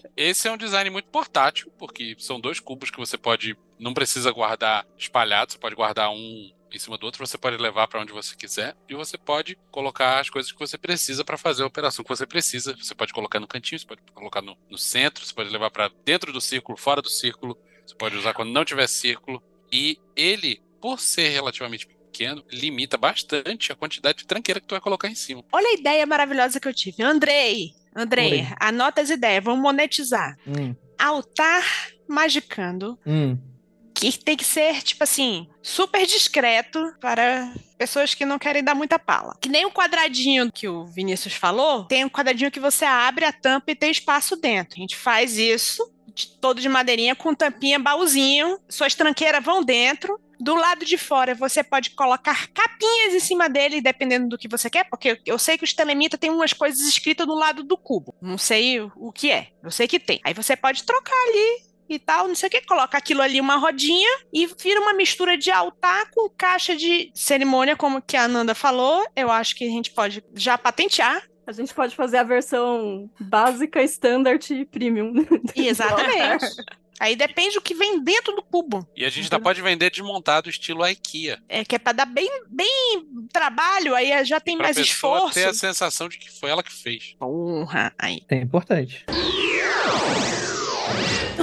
[LAUGHS] Esse é um design muito portátil, porque são dois cubos que você pode. Não precisa guardar espalhados, você pode guardar um em cima do outro, você pode levar para onde você quiser e você pode colocar as coisas que você precisa para fazer a operação que você precisa. Você pode colocar no cantinho, você pode colocar no, no centro, você pode levar para dentro do círculo, fora do círculo, você pode usar quando não tiver círculo. E ele, por ser relativamente pequeno, limita bastante a quantidade de tranqueira que tu vai colocar em cima. Olha a ideia maravilhosa que eu tive. Andrei, Andrei, Oi. anota as ideias, vamos monetizar. Hum, Altar magicando, hum. Que tem que ser, tipo assim, super discreto para pessoas que não querem dar muita pala. Que nem o quadradinho que o Vinícius falou, tem um quadradinho que você abre a tampa e tem espaço dentro. A gente faz isso, de- todo de madeirinha, com tampinha, baúzinho, suas tranqueiras vão dentro. Do lado de fora, você pode colocar capinhas em cima dele, dependendo do que você quer, porque eu sei que os telemita tem umas coisas escritas do lado do cubo. Não sei o- o que é, eu sei que tem. Aí você pode trocar ali e tal, não sei o que, coloca aquilo ali uma rodinha e vira uma mistura de altar com caixa de cerimônia, como que a Ananda falou. Eu acho que a gente pode já patentear. A gente pode fazer a versão básica, standard e premium. Exatamente. Aí depende do que vem dentro do cubo. E a gente ainda pode vender desmontado estilo IKEA. É que é para dar bem, bem trabalho, aí já tem Pra mais esforço. ter a sensação de que foi ela que fez. Porra, aí. É importante.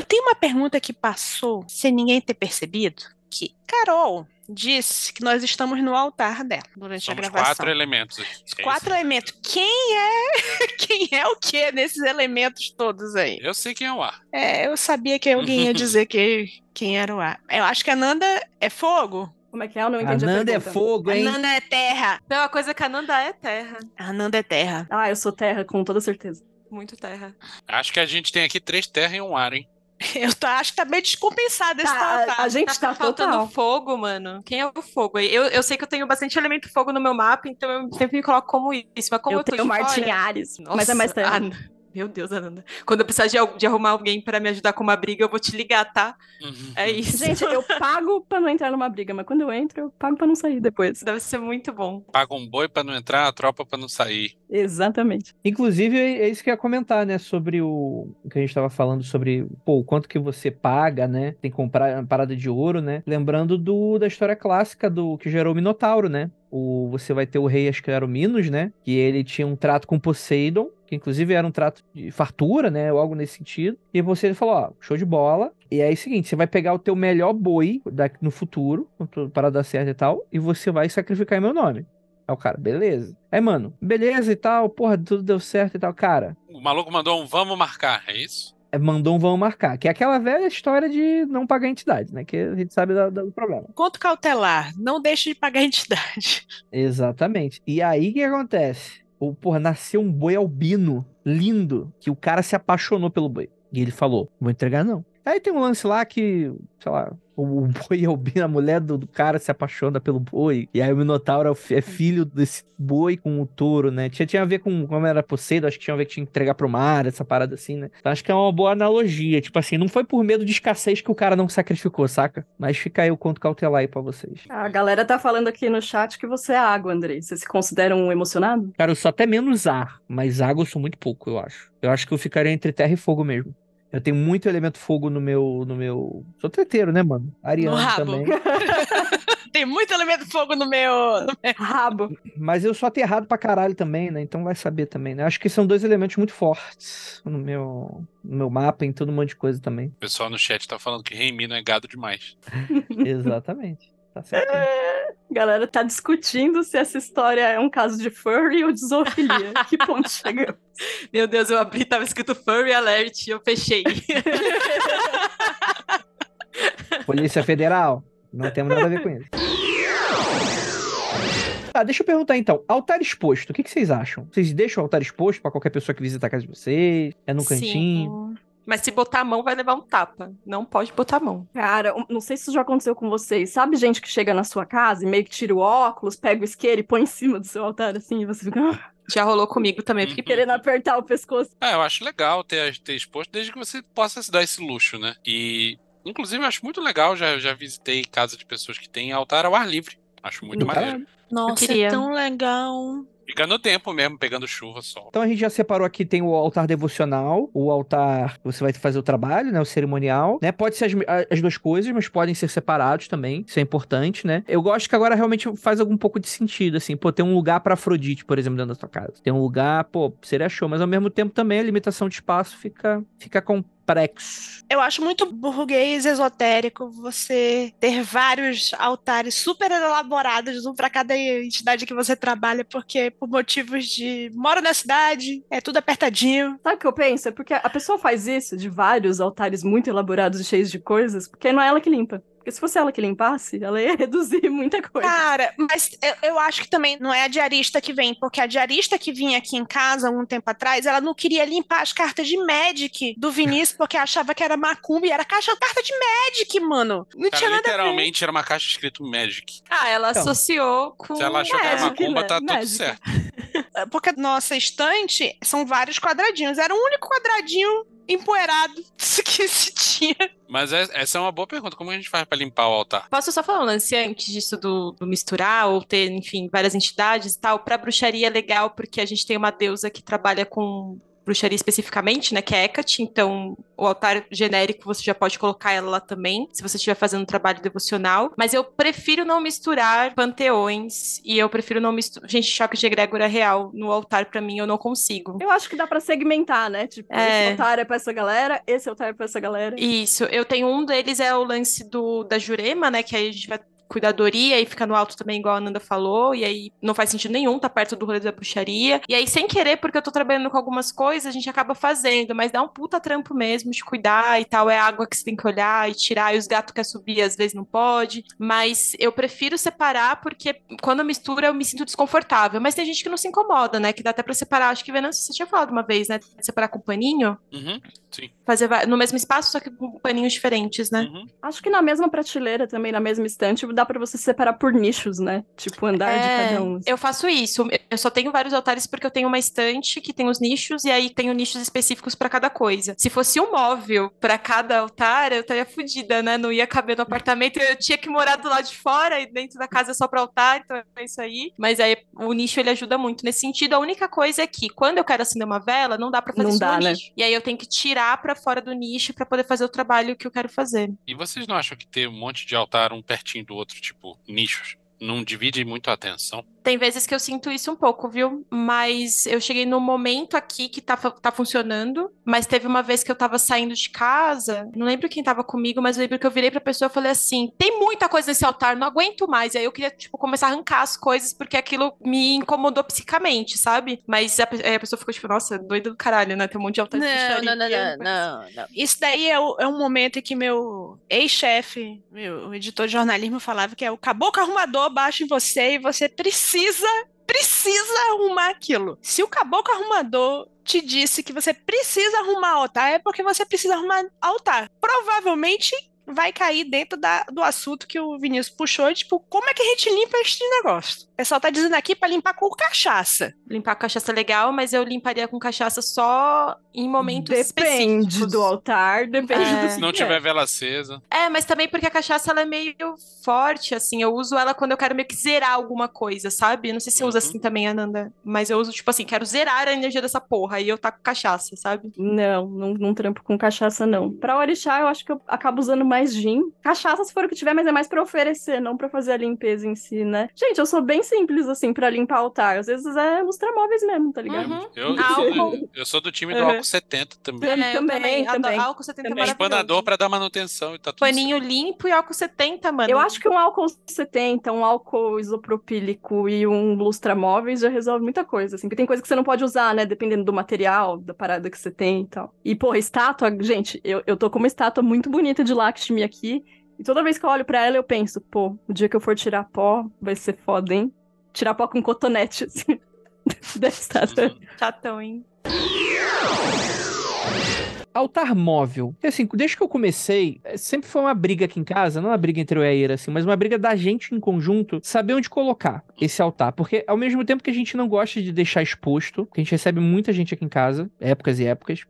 Tenho uma pergunta que passou sem ninguém ter percebido, que Carol disse que nós estamos no altar dela durante a Somos gravação. quatro elementos É quatro elementos. Quem é [LAUGHS] quem é o que nesses elementos todos aí? Eu sei quem é o ar. É, eu sabia que alguém ia [LAUGHS] dizer que quem era o ar. Eu acho que a Nanda é fogo. Como é que é? Eu não entendi a, Ananda é fogo, A hein? Nanda é terra. Não, a coisa que a Nanda é terra. A Nanda é terra. Ah, eu sou terra, com toda certeza. Muito terra. Acho que a gente tem aqui três terras e um ar, hein? [LAUGHS] Eu tô- acho que tá bem descompensado esse Tá, altar. a gente tá, faltando total. fogo, mano. Quem é o fogo aí? Eu, eu sei que eu tenho bastante elemento fogo no meu mapa, então eu sempre me coloco como isso. Mas como eu, eu tô tenho Martin fora... Ares, mas é mais Nossa, terra. Ana- Meu Deus, Ananda. Quando eu precisar de, de arrumar alguém pra me ajudar com uma briga, eu vou te ligar, tá? É isso. Gente, eu [LAUGHS] pago pra não entrar numa briga, mas quando eu entro, eu pago pra não sair depois. Deve ser muito bom. Paga um boi pra não entrar, a tropa pra não sair. Exatamente. Inclusive, é isso que eu ia comentar, né? Sobre o, o que a gente tava falando sobre, pô, o quanto que você paga, né? Tem que comprar uma parada de ouro, né? Lembrando do, da história clássica do que gerou o Minotauro, né? O, você vai ter o rei, acho que era o Minos, né? Que ele tinha um trato com Poseidon, que inclusive era um trato de fartura, né? Ou algo nesse sentido. E você falou, ó, show de bola. E aí é o seguinte, você vai pegar o teu melhor boi da- no futuro, para dar certo e tal, e você vai sacrificar em meu nome. Aí o cara, beleza. Aí, mano, beleza e tal, porra, tudo deu certo e tal. Cara, O maluco mandou um vamos marcar, é isso? é, mandou um vão marcar. Que é aquela velha história de não pagar a entidade, né? Que a gente sabe da- do problema. Conto cautelar. Não deixe de pagar a entidade. Exatamente. E aí o que acontece? O, porra, nasceu um boi albino lindo, que o cara se apaixonou pelo boi. E ele falou: vou entregar não. Aí tem um lance lá que, sei lá, o, boi albino, a mulher do, cara se apaixona pelo boi. E aí o Minotauro é, é filho desse boi com o touro, né? Tinha, tinha a ver com como era Poseidon, acho que tinha a ver que tinha que entregar pro mar, essa parada assim, né? Então acho que é uma boa analogia. Tipo assim, não foi por medo de escassez que o cara não sacrificou, saca? Mas fica aí o conto cautelar aí pra vocês. A galera tá falando aqui no chat que você é água, Andrei. Você se considera um emocionado? Cara, eu sou até menos ar, mas água eu sou muito pouco, eu acho. Eu acho que eu ficaria entre terra e fogo mesmo. Eu tenho muito elemento fogo no meu. no meu. Sou treteiro, né, mano? Ariano também. [LAUGHS] Tem muito elemento fogo no meu. no meu- Rabo. Mas eu sou aterrado pra caralho também, né? Então vai saber também, né? Acho que são dois elementos muito fortes no meu, no meu mapa, em todo um monte de coisa também. O pessoal no chat tá falando que Reimino é gado demais. [LAUGHS] Exatamente. Tá certo. A galera tá discutindo se essa história é um caso de furry ou de zoofilia. [LAUGHS] que ponto chegamos? Meu Deus, eu abri, tava escrito Furry Alert e eu fechei. [LAUGHS] Polícia Federal. Não temos nada a ver com isso. Ah, deixa eu perguntar então. Altar exposto, o que, que vocês acham? Vocês deixam o altar exposto pra qualquer pessoa que visita a casa de vocês? É no cantinho? Mas se botar a mão, vai levar um tapa. Não pode botar a mão. Cara, não sei se isso já aconteceu com vocês. Sabe gente que chega na sua casa e meio que tira o óculos, pega o isqueiro e põe em cima do seu altar assim, e você fica [LAUGHS] Já rolou comigo também. Fiquei querendo apertar o pescoço. Ah, eu acho legal ter, ter exposto, desde que você possa se dar esse luxo, né? E, inclusive, eu acho muito legal. Já, já visitei casa de pessoas que têm altar ao ar livre. Acho muito maneiro. Nossa, é tão legal. Fica no tempo mesmo, pegando chuva, sol. Então a gente já separou aqui, tem o altar devocional, o altar você vai fazer o trabalho, né, o cerimonial, né? Pode ser as, as duas coisas, mas podem ser separados também, isso é importante, né? Eu gosto que agora realmente faz algum pouco de sentido, assim, pô, tem um lugar pra Afrodite, por exemplo, dentro da tua casa. Tem um lugar, pô, seria show, mas ao mesmo tempo também a limitação de espaço fica, fica complexo. Eu acho muito burguês esotérico você ter vários altares super elaborados, um para cada entidade que você trabalha, porque por motivos de moro na cidade, é tudo apertadinho. Sabe o que eu penso? É porque a pessoa faz isso de vários altares muito elaborados e cheios de coisas, porque não é ela que limpa. Porque se fosse ela que limpasse, ela ia [LAUGHS] reduzir muita coisa. Cara, mas eu, eu, acho que também não é a diarista que vem, porque a diarista que vinha aqui em casa um tempo atrás, ela não queria limpar as cartas de Magic do Vinícius, porque achava que era macumba e era caixa carta de Magic, mano. Não Cara, tinha nada literalmente era uma caixa escrito Magic. Ah, ela Então. associou com. Se ela achou que era macumba, né? tá tudo Magic. certo. [LAUGHS] Porque a nossa estante são vários quadradinhos. Era o único quadradinho empoeirado [LAUGHS] que se tinha. Mas é- essa é uma boa pergunta. Como a gente faz pra limpar o altar? Posso só falar um lance antes disso do, do misturar ou ter, enfim, várias entidades e tal? Pra bruxaria é legal porque a gente tem uma deusa que trabalha com bruxaria especificamente, né, que é Hecate, então o altar genérico você já pode colocar ela lá também, se você estiver fazendo um trabalho devocional, mas eu prefiro não misturar panteões e eu prefiro não misturar, gente, choque de egrégora real no altar pra mim eu não consigo. Eu acho que dá pra segmentar, né? Tipo, É. esse altar é pra essa galera, esse altar é pra essa galera. Isso, eu tenho um deles é o lance do da Jurema, né, que aí a gente vai cuidadoria e fica no alto também, igual a Nanda falou, e aí não faz sentido nenhum, tá perto do rolê da bruxaria. E aí, sem querer, porque eu tô trabalhando com algumas coisas, a gente acaba fazendo, mas dá um puta trampo mesmo de cuidar e tal. É água que você tem que olhar e tirar, e os gatos querem subir, às vezes não pode. Mas eu prefiro separar, porque quando mistura eu me sinto desconfortável. Mas tem gente que não se incomoda, né? Que dá até pra separar. Acho que Venâncio, você tinha falado uma vez, né? Separar com paninho. Uhum, sim. Fazer no mesmo espaço, só que com paninhos diferentes, né? Uhum. Acho que na mesma prateleira também, na mesma estante, dá pra você separar por nichos, né? Tipo, andar de É, cada um. Eu faço isso. Eu só tenho vários altares porque eu tenho uma estante que tem os nichos e aí tenho nichos específicos pra cada coisa. Se fosse um móvel pra cada altar, eu estaria fodida, né? Não ia caber no apartamento. Eu tinha que morar do lado de fora e dentro da casa é só pra altar, então é isso aí. Mas aí o nicho ele ajuda muito nesse sentido. A única coisa é que quando eu quero acender uma vela, não dá pra fazer Não isso dá, no né? nicho. E aí eu tenho que tirar pra fora do nicho pra poder fazer o trabalho que eu quero fazer. E vocês não acham que ter um monte de altar um pertinho do outro, tipo, nichos, não divide muito a atenção? Tem vezes que eu sinto isso um pouco, viu? Mas eu cheguei no momento aqui que tá, tá funcionando. Mas teve uma vez que eu tava saindo de casa, não lembro quem tava comigo, mas eu lembro que eu virei pra pessoa e falei assim: tem muita coisa nesse altar, não aguento mais. E aí eu queria, tipo, começar a arrancar as coisas, porque aquilo me incomodou psicamente, sabe? Mas a, a pessoa ficou tipo, nossa, doida do caralho, né? Tem um monte de altar de Não, bruxaria. não, não, não, não, não. Isso daí é, o- é um momento em que meu ex-chefe, meu editor de jornalismo, falava que é o caboclo arrumador baixa em você e você precisa, precisa arrumar aquilo. Se o caboclo arrumador te disse que você precisa arrumar altar, é porque você precisa arrumar altar. Provavelmente vai cair dentro da- do assunto que o Vinícius puxou, tipo, como é que a gente limpa este negócio? O pessoal tá dizendo aqui pra limpar com cachaça. Limpar com cachaça é legal, mas eu limparia com cachaça só em momentos Depende específicos. do altar, depende É. do Se não é. tiver vela acesa. É, mas também porque a cachaça ela é meio forte, assim. Eu uso ela quando eu quero meio que zerar alguma coisa, sabe? Não sei se você usa Uhum. assim também, Ananda. Mas eu uso, tipo assim, quero zerar a energia dessa porra. E eu taco cachaça, sabe? Não, não, não trampo com cachaça, não. Pra orixá, eu acho que eu acabo usando mais gin. Cachaça, se for o que tiver, mas é mais pra oferecer, não pra fazer a limpeza em si, né? Gente, eu sou bem simples, assim, pra limpar altar. Às vezes é lustramóveis mesmo, tá ligado? Uhum. Eu, eu, do, eu sou do time do Uhum. álcool 70 também. Também, É, eu também, também. Álcool 70 é Também. Espanador pra dar manutenção e tá tudo Paninho limpo e álcool 70, mano. Eu acho que um álcool 70, um álcool isopropílico e um lustramóveis já resolve muita coisa, assim. Porque tem coisa que você não pode usar, né? Dependendo do material, da parada que você tem e tal. E, porra, estátua, gente, eu, eu tô com uma estátua muito bonita de Lakshmi aqui. E toda vez que eu olho pra ela, eu penso, pô, o dia que eu for tirar pó, vai ser foda, hein? Tirar pó com cotonete, assim. [LAUGHS] da estátua. Uhum. Chatão, hein? Altar móvel. E, assim, desde que eu comecei, eh, sempre foi uma briga aqui em casa, não uma briga entre eu e a Ira, assim, mas uma briga da gente em conjunto saber onde colocar esse altar. Porque ao mesmo tempo que a gente não gosta de deixar exposto, porque a gente recebe muita gente aqui em casa, épocas e épocas,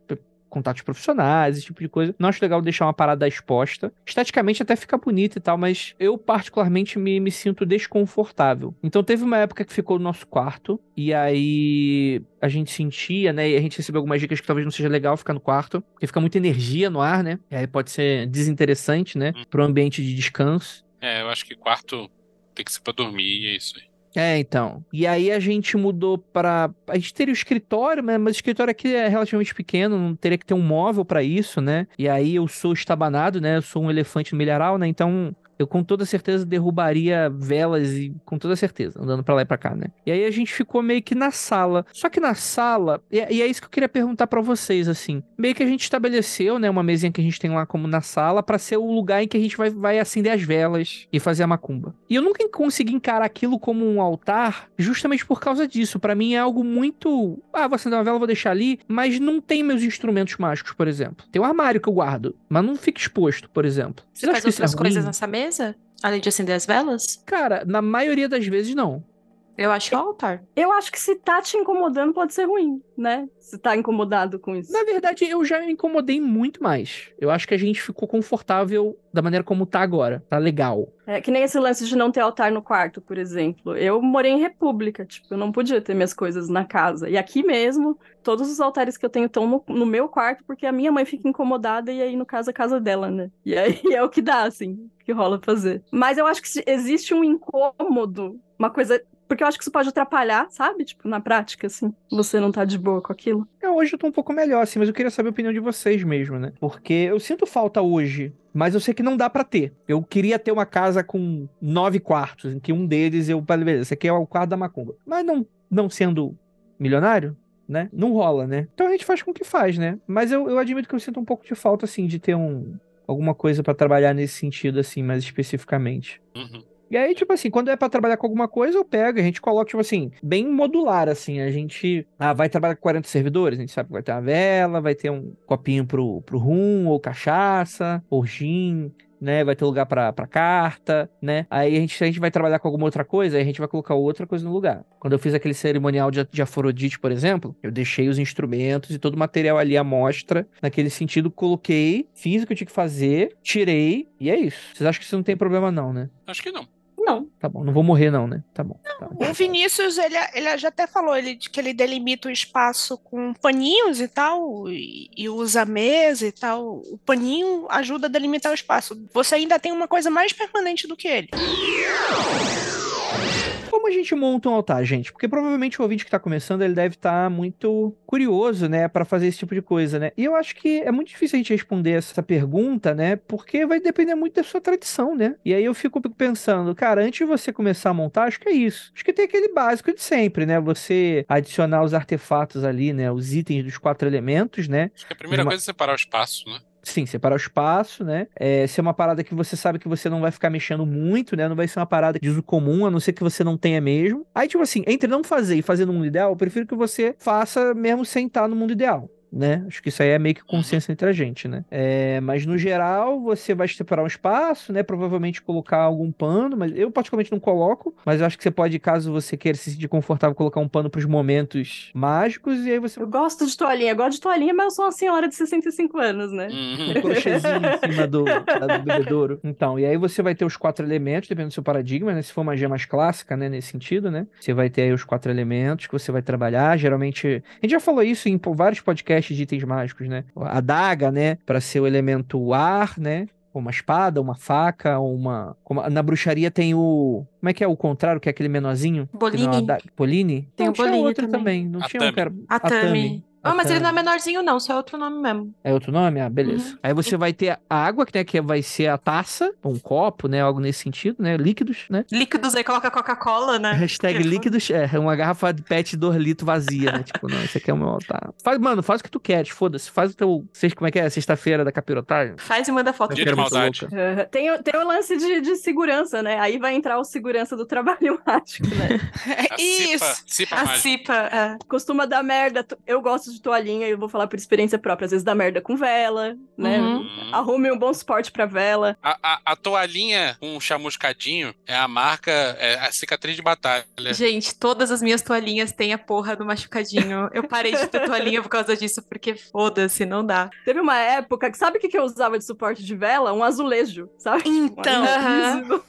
contatos profissionais, esse tipo de coisa. Não acho legal deixar uma parada exposta. Esteticamente até fica bonita e tal, mas eu particularmente me, me sinto desconfortável. Então teve uma época que ficou no nosso quarto, e aí a gente sentia, né? E a gente recebeu algumas dicas que talvez não seja legal ficar no quarto, porque fica muita energia no ar, né? E aí pode ser desinteressante, né? Para o ambiente de descanso. É, eu acho que quarto tem que ser pra dormir é isso aí. É, então. E aí a gente mudou pra. A gente teria o escritório, né? mas o escritório aqui é relativamente pequeno, não teria que ter um móvel pra isso, né? E aí eu sou estabanado, né? Eu sou um elefante milharal, né? Então eu com toda certeza derrubaria velas e com toda certeza, andando pra lá e pra cá, né? E aí a gente ficou meio que na sala. Só que na sala, e, e é isso que eu queria perguntar pra vocês, assim. Meio que a gente estabeleceu, né, uma mesinha que a gente tem lá como na sala pra ser o lugar em que a gente vai, vai acender as velas e fazer a macumba. E eu nunca consegui encarar aquilo como um altar justamente por causa disso. Pra mim é algo muito. Ah, vou acender uma vela, vou deixar ali, mas não tem meus instrumentos mágicos, por exemplo. Tem um armário que eu guardo, mas não fica exposto, por exemplo. Você Vocês faz é outras coisas nessa mesa? Além de acender as velas? Cara, na maioria das vezes não. Eu acho que é o altar. Eu acho que se tá te incomodando, pode ser ruim, né? Se tá incomodado com isso. Na verdade, eu já me incomodei muito mais. Eu acho que a gente ficou confortável da maneira como tá agora. Tá legal. É que nem esse lance de não ter altar no quarto, por exemplo. Eu morei em república, tipo, eu não podia ter minhas coisas na casa. E aqui mesmo, todos os altares que eu tenho estão no, no meu quarto, porque a minha mãe fica incomodada e aí, no caso, a casa dela, né? E aí [LAUGHS] é o que dá, assim, que rola fazer. Mas eu acho que existe um incômodo, uma coisa. Porque eu acho que isso pode atrapalhar, sabe? Tipo, na prática, assim. Você não tá de boa com aquilo. Eu, hoje eu tô um pouco melhor, assim, mas eu queria saber a opinião de vocês mesmo, né? Porque eu sinto falta hoje, mas eu sei que não dá pra ter. Eu queria ter uma casa com nove quartos, em que um deles eu. Beleza, esse aqui é o quarto da macumba. Mas não, não sendo milionário, né? Não rola, né? Então a gente faz com o que faz, né? Mas eu, eu admito que eu sinto um pouco de falta, assim, de ter um. Alguma coisa pra trabalhar nesse sentido, assim, mais especificamente. Uhum. E aí, tipo assim, quando é pra trabalhar com alguma coisa, eu pego, a gente coloca, tipo assim, bem modular, assim. A gente ah, vai trabalhar com 40 servidores, a gente sabe que vai ter uma vela, vai ter um copinho pro, pro rum, ou cachaça, ou gin, né? Vai ter lugar pra carta, né? Aí a gente, a gente vai trabalhar com alguma outra coisa, aí a gente vai colocar outra coisa no lugar. Quando eu fiz aquele cerimonial de, de Afrodite, por exemplo, eu deixei os instrumentos e todo o material ali à mostra, naquele sentido, coloquei, fiz o que eu tinha que fazer, tirei, e é isso. Vocês acham que isso não tem problema, não, né? Acho que não. Não. Tá bom, não vou morrer não, né? Tá bom. Tá. O Vinícius, ele, ele já até falou ele, que ele delimita o espaço com paninhos e tal, e, e usa a mesa e tal. O paninho ajuda a delimitar o espaço. Você ainda tem uma coisa mais permanente do que ele. Como a gente monta um altar, gente? Porque provavelmente o ouvinte que tá começando, ele deve estar muito curioso, né, Pra fazer esse tipo de coisa, né? E eu acho que é muito difícil a gente responder essa pergunta, né? Porque vai depender muito da sua tradição, né? E aí eu fico pensando, cara, antes de você começar a montar, acho que é isso. Acho que tem aquele básico de sempre, né? Você adicionar os artefatos ali, né? Os itens dos quatro elementos, né? Acho que a primeira Uma- coisa é separar o espaço, né? Sim, separar o espaço, né? É, ser uma parada que você sabe que você não vai ficar mexendo muito, né? Não vai ser uma parada de uso comum, a não ser que você não tenha mesmo. Aí, tipo assim, entre não fazer e fazer no mundo ideal, eu prefiro que você faça mesmo sem estar no mundo ideal. Né? Acho que isso aí é meio que consenso entre a gente, né? É, mas no geral, você vai separar um espaço, né? Provavelmente colocar algum pano, mas eu particularmente não coloco. Mas eu acho que você pode, caso você queira se sentir confortável, colocar um pano pros momentos mágicos, e aí você Eu gosto de toalhinha, eu gosto de toalhinha, mas eu sou uma senhora de 65 anos, né? Uhum. um crochêzinho em cima do, do bebedouro. Então, e aí você vai ter os quatro elementos, dependendo do seu paradigma, né? Se for magia mais clássica, né? Nesse sentido, né? Você vai ter aí os quatro elementos que você vai trabalhar. Geralmente, a gente já falou isso em vários podcasts de itens mágicos, né? A daga, né? Pra ser o elemento ar, né? Uma espada, uma faca, uma. Na bruxaria tem o. Como é que é o contrário, que é aquele menorzinho? Que não é Boline. daga- Poline? Tem não, o tinha Boline outro também. também. Não tinha Atami. um que era. Atami. Ah, mas ele não é menorzinho, não, só é outro nome mesmo. É outro nome? Ah, beleza. Uhum. Aí você vai ter a água, que, né, que vai ser a taça, um copo, né? Algo nesse sentido, né? Líquidos, né? Líquidos aí coloca Coca-Cola, né? Hashtag Tipo, líquidos, é, uma garrafa de pet 2 litros vazia, né? Tipo, não, esse aqui é o meu altar. Faz, mano, faz o que tu queres, foda-se. Faz o teu. Vocês, como é que é? Sexta-feira da capirotagem? Faz e manda foto. Dia de maldade. tem, o- tem o lance de, de segurança, né? Aí vai entrar o segurança do [LAUGHS] trabalho mágico, né? [LAUGHS] A Isso. cipa, cipa A mágica. cipa, é. Costuma dar merda. Eu gosto de toalhinha, eu vou falar por experiência própria, às vezes dá merda com vela, né? Uhum. Hum. Arrume um bom suporte pra vela. A, a, a toalhinha com um chamuscadinho é a marca, é a cicatriz de batalha. Gente, todas as minhas toalhinhas têm a porra do machucadinho. Eu parei de ter toalhinha por causa disso, porque foda-se, não dá. Teve uma época que sabe o que, eu usava de suporte de vela? Um azulejo, sabe? Então, Um Aham. adesivo.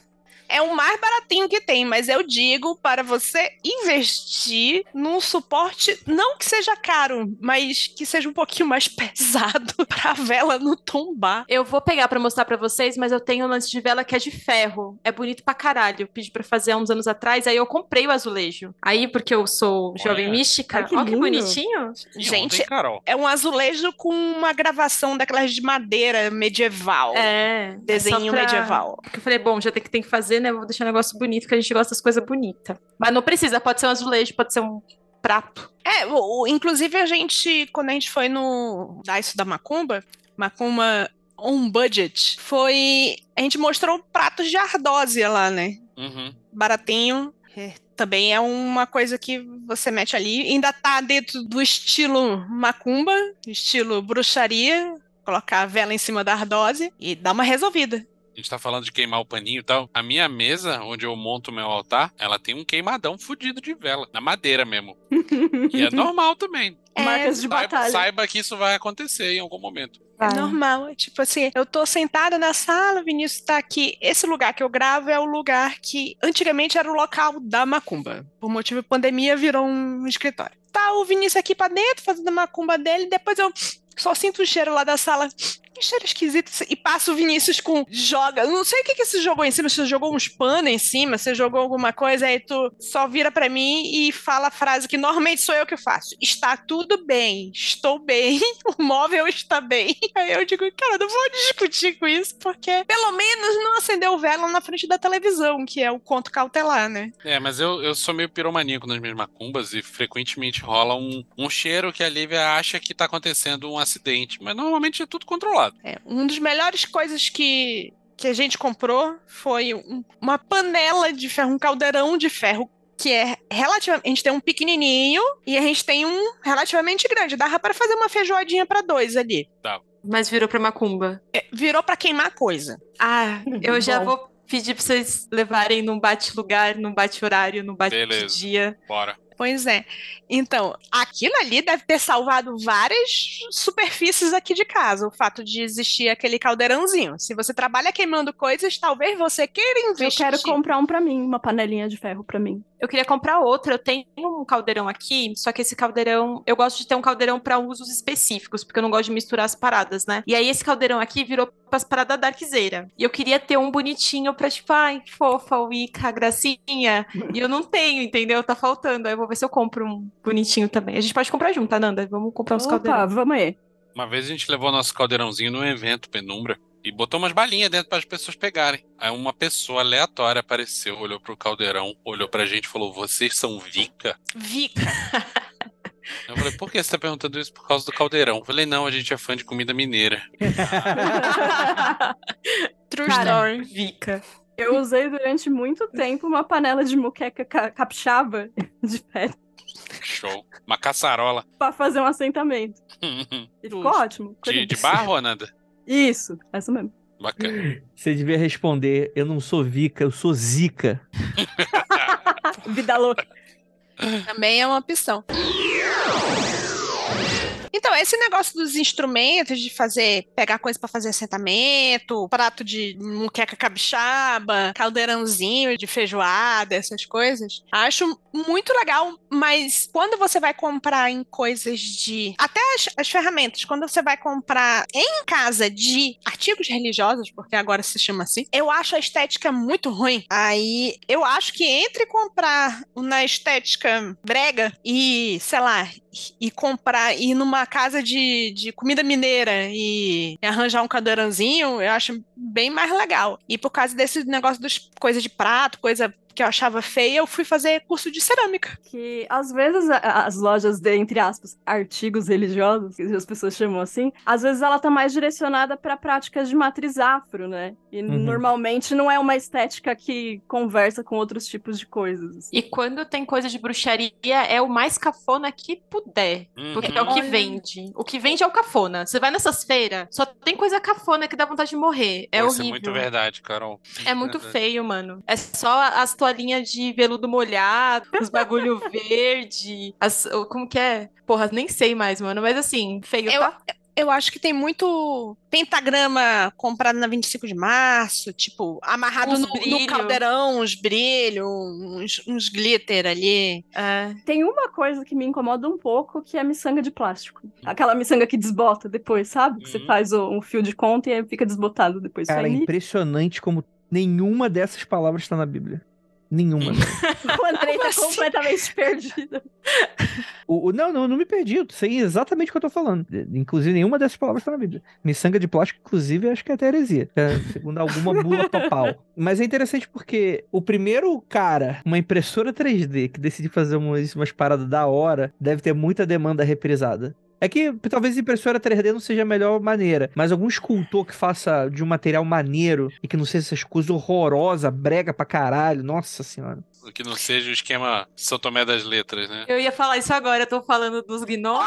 É o mais baratinho que tem, mas eu digo para você investir num suporte, não que seja caro, mas que seja um pouquinho mais [LAUGHS] pesado [LAUGHS] pra vela não tombar. Eu vou pegar pra mostrar pra vocês, mas eu tenho um lance de vela que é de ferro. É bonito pra caralho. Eu pedi pra fazer há uns anos atrás, aí eu comprei o azulejo. Aí, porque eu sou jovem Olha. mística, Ai, que ó que lindo. bonitinho. E Gente, ontem, é um azulejo com uma gravação daquelas de madeira medieval. É. Desenho é pra- medieval. Porque eu falei, bom, já tem que, tem que fazer, né? Vou deixar um negócio bonito, que a gente gosta das coisas bonitas. Mas não precisa, pode ser um azulejo, pode ser um prato. É, o- o- inclusive a gente, quando a gente foi no dar isso da Macumba, Macumba on budget, foi. A gente mostrou pratos de ardósia lá, né? Uhum. Baratinho. É, também é uma coisa que você mete ali. Ainda tá dentro do estilo Macumba, estilo bruxaria. Colocar a vela em cima da ardósia e dar uma resolvida. A gente tá falando de queimar o paninho e tal. A minha mesa, onde eu monto o meu altar, ela tem um queimadão fudido de vela, na madeira mesmo. E é [LAUGHS] normal também. É, Marcas de Saiba, batalha. saiba que isso vai acontecer em algum momento. É normal, é tipo assim, eu tô sentada na sala, o Vinícius tá aqui. Esse lugar que eu gravo é o lugar que antigamente era o local da macumba. Por motivo de pandemia virou um escritório. Tá o Vinícius aqui pra dentro fazendo a macumba dele, depois eu só sinto o cheiro lá da sala. Que cheiro esquisito. E passa o Vinícius com. Joga. Não sei o que, que você jogou em cima. Você jogou uns panos em cima, você jogou alguma coisa, aí tu só vira pra mim e fala a frase que normalmente sou eu que faço. Está tudo bem. Estou bem. [LAUGHS] O móvel está bem. Aí eu digo, cara, não vou discutir com isso, porque pelo menos não acendeu vela na frente da televisão, que é o conto cautelar, né? É, mas eu, eu sou meio piromaníaco nas minhas macumbas e frequentemente rola um, um cheiro que a Lívia acha que tá acontecendo um acidente. Mas normalmente é tudo controlado. É, uma das melhores coisas que, que a gente comprou foi um- uma panela de ferro, um caldeirão de ferro que é relativamente. A gente tem um pequenininho e a gente tem um relativamente grande. Dava para fazer uma feijoadinha para dois ali. Mas virou pra macumba. É, virou para queimar coisa. Ah, eu já vou pedir pra vocês levarem num bate-lugar, num bate-horário, num bate-dia. Bora. Pois é. Então, aquilo ali deve ter salvado várias superfícies aqui de casa, o fato de existir aquele caldeirãozinho. Se você trabalha queimando coisas, talvez você queira Eu investir. quero comprar um pra mim, uma panelinha de ferro pra mim. Eu queria comprar outra. Eu tenho um caldeirão aqui, só que esse caldeirão. Eu gosto de ter um caldeirão pra usos específicos, porque eu não gosto de misturar as paradas, né? E aí esse caldeirão aqui virou pras paradas darkzeira. E eu queria ter um bonitinho pra, tipo, ai, fofa, Wicca, gracinha. E eu não tenho, entendeu? Tá faltando. Aí eu vou ver se eu compro um bonitinho também. A gente pode comprar junto, tá, Nanda? Vamos comprar uns Opa, caldeirões. vamos aí. Uma vez a gente levou nosso caldeirãozinho num evento, Penumbra, e botou umas balinhas dentro para as pessoas pegarem. Aí uma pessoa aleatória apareceu, olhou pro caldeirão, olhou pra gente e falou: Vocês são Vica? Vica. [LAUGHS] Eu falei: Por que você tá perguntando isso por causa do caldeirão? Eu falei: Não, a gente é fã de comida mineira. [LAUGHS] True Cara, story. Vica. Eu usei durante muito tempo uma panela de muqueca ca- capixaba [LAUGHS] de ferro Show. Uma caçarola. pra fazer um assentamento. E ficou ótimo. De, de barro, Ananda? Isso, essa mesmo. Bacana. Você devia responder: Eu não sou Vica, eu sou Zica. [LAUGHS] Vida louca. Também é uma opção. Então, esse negócio dos instrumentos, de fazer, pegar coisa para fazer assentamento, prato de muqueca capixaba, caldeirãozinho de feijoada, essas coisas, acho muito legal, mas quando você vai comprar em coisas de. Até as, as ferramentas, quando você vai comprar em casa de artigos religiosos, porque agora se chama assim, eu acho a estética muito ruim. Aí eu acho que entre comprar na estética brega e, sei lá, e comprar, ir numa casa de, de comida mineira e arranjar um cadeirãozinho, eu acho bem mais legal. E por causa desse negócio das coisas de prato, coisa que eu achava feia, eu fui fazer curso de cerâmica. Que às vezes as lojas de, entre aspas, artigos religiosos, que as pessoas chamam assim, às vezes ela tá mais direcionada para práticas de matriz afro, né? E Uhum. normalmente não é uma estética que conversa com outros tipos de coisas. assim. E quando tem coisa de bruxaria, é o mais cafona que puder. Porque é o que vende. O que vende é o cafona. Você vai nessas feiras, só tem coisa cafona que dá vontade de morrer. É Isso é horrível. muito verdade, Carol. É muito Verdade. feio, mano. É só as toalhinhas de veludo molhado, os bagulho [LAUGHS] verde, as, como que é? Porra, nem sei mais, mano. Mas assim, feio, Eu, tá? eu acho que tem muito pentagrama comprado na 25 de março, tipo, amarrado no, no caldeirão, uns brilhos, uns, uns glitter ali. É. Tem uma coisa que me incomoda um pouco, que é a miçanga de plástico. Aquela miçanga que desbota depois, sabe? Que você Uhum. faz o- um fio de conta e aí fica desbotado depois. Cara, é me- impressionante como nenhuma dessas palavras está na Bíblia. Nenhuma. [LAUGHS] O Andrei tá assim? completamente perdido. O, o- não, não, não me perdi. Eu sei exatamente o que eu tô falando. Inclusive, nenhuma dessas palavras tá na Bíblia. Miçanga de plástico, inclusive, acho que é até heresia. é, segundo alguma bula papal. Mas é interessante porque o primeiro cara, uma impressora 3D, que decidiu fazer umas, umas paradas da hora, deve ter muita demanda reprisada. É que talvez impressora 3D não seja a melhor maneira, mas algum escultor que faça de um material maneiro e que não seja essas coisas horrorosas, brega pra caralho, nossa senhora. Que não seja o esquema São Tomé das Letras, né? Eu ia falar isso agora, eu tô falando dos gnomos.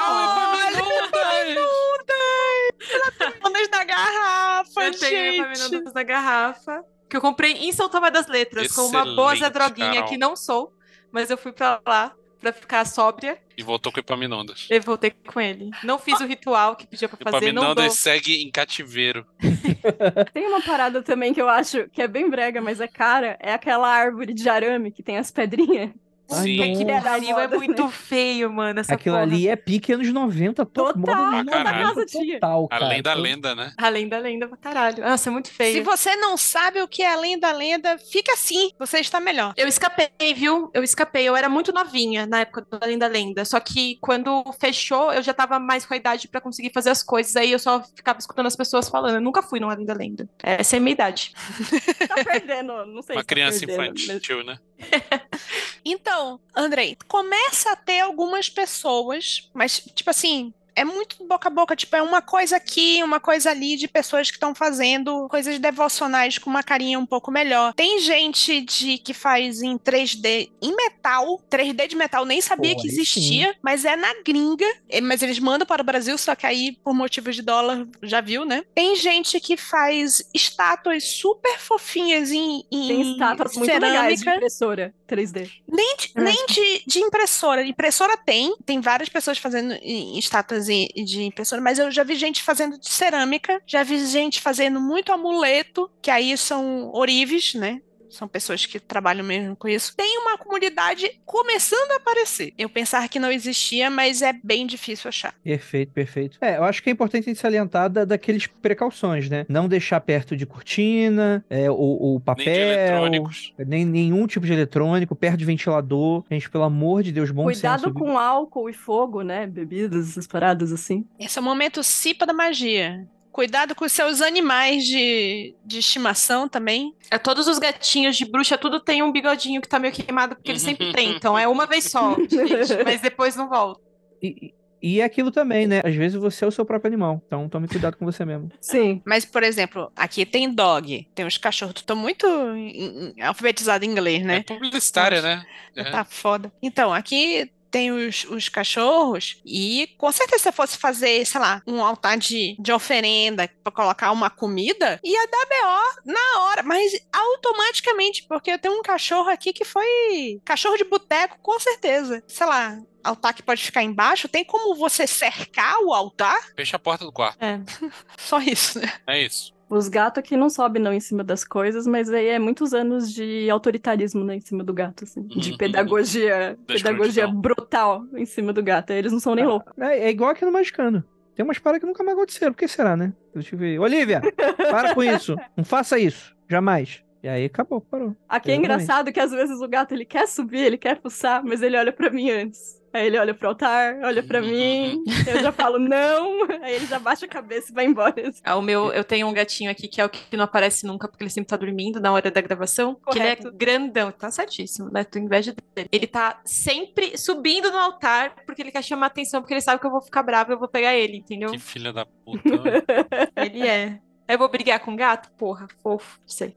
Ondas da garrafa, eu tenho gente. Na garrafa. Que eu comprei em São Tomé das Letras, com uma boa Excelente, Droguinha, Carol. que não sou. Mas eu fui pra lá pra ficar sóbria E voltou com Epaminondas. e voltei com ele. Não fiz o ritual que pedia pra fazer, não dou. Epaminondas segue em cativeiro. [LAUGHS] Tem uma parada também que eu acho que é bem brega, mas é cara. É aquela árvore de arame que tem as pedrinhas. Ai, Sim. nossa. Que era Pariu, é muito feio, mano, essa Aquilo porra. ali é pique anos 90, to- Total, toda noventa casa tinha. total, cara. Além da lenda, né? Além da lenda pra caralho. Nossa, é muito feio. Se você não sabe o que é além da lenda, fica assim, você está melhor. Eu escapei, viu? Eu escapei. Eu era muito novinha na época do Além da Lenda. Só que quando fechou, eu já tava mais com a idade pra conseguir fazer as coisas. Aí eu só ficava escutando as pessoas falando. Eu nunca fui no Além da Lenda. Essa é a minha idade. [LAUGHS] Tá perdendo, não sei Uma se tá criança perdendo, infantil, né? [LAUGHS] Então, Andrei, começa a ter algumas pessoas, mas, tipo assim, é muito boca a boca, tipo, é uma coisa aqui, uma coisa ali de pessoas que estão fazendo coisas devocionais com uma carinha um pouco melhor. Tem gente de que faz em 3D em metal, 3D de metal, nem sabia Pô, que existia, mas é na gringa, eh, mas eles mandam para o Brasil, só que aí, por motivos de dólar, já viu, né? Tem gente que faz estátuas super fofinhas em, em Tem estátuas muito legais de impressora 3D. nem de, É. nem de, de impressora. Impressora tem, tem várias pessoas fazendo em- estátuas e- de impressora, mas eu já vi gente fazendo de cerâmica, já vi gente fazendo muito amuleto, que aí são orives, né? São pessoas que trabalham mesmo com isso. Tem uma comunidade começando a aparecer. Eu pensava que não existia, mas é bem difícil achar. Perfeito, perfeito. É, eu acho que é importante a gente salientar da, daqueles precauções, né? Não deixar perto de cortina, é, o, o papel, Nem de eletrônicos. nem nenhum tipo de eletrônico, perto de ventilador. Gente, pelo amor de Deus, bom Cuidado senso. com álcool e fogo, né? Bebidas, essas paradas assim. Esse é o momento cipa da magia. Cuidado com os seus animais de, de estimação também. É, todos os gatinhos de bruxa, tudo tem um bigodinho que tá meio queimado, porque eles [LAUGHS] sempre tem. Então é uma vez só, [LAUGHS] gente, mas depois não volta. E, e é aquilo também, né? Às vezes você é o seu próprio animal. Então tome cuidado com você mesmo. [LAUGHS] Sim. Mas, por exemplo, aqui tem dog, tem os cachorros. Tô muito em- em- alfabetizado em inglês, É né? publicitária, né? É. Tá foda. Então, aqui tem os, os cachorros e com certeza se eu fosse fazer, sei lá, um altar de, de oferenda pra colocar uma comida, ia dar BO na hora, mas automaticamente, porque eu tenho um cachorro aqui que foi cachorro de boteco, com certeza. Sei lá, altar que pode ficar embaixo, tem como você cercar o altar? Fecha a porta do quarto. [LAUGHS] Só isso, né? É isso. Os gatos aqui não sobem não em cima das coisas, mas aí é muitos anos de autoritarismo, né, em cima do gato, assim. De Uhum. pedagogia, Da pedagogia brutal em cima do gato. Eles não são nem loucos. É, é igual aqui no Magicano. Tem umas paradas que nunca mais aconteceram. Por que será, né? Deixa eu ver. Olivia, para com isso. Não faça isso. Jamais. E aí acabou, parou. Aqui é engraçado que às vezes o gato ele quer subir, ele quer fuçar, mas ele olha pra mim antes. Aí ele olha pro altar, olha pra mim, eu já falo não, aí ele já baixa a cabeça e vai embora. Ah, o meu, eu tenho um gatinho aqui que é o que não aparece nunca, porque ele sempre tá dormindo na hora da gravação. Que ele Correto. é grandão, tá certíssimo, né? Tô inveja dele. Ele tá sempre subindo no altar, porque ele quer chamar atenção, porque ele sabe que eu vou ficar brava e eu vou pegar ele, entendeu? Que filha da puta. né? [LAUGHS] Ele é. Eu vou brigar com o gato? Porra, fofo, sei.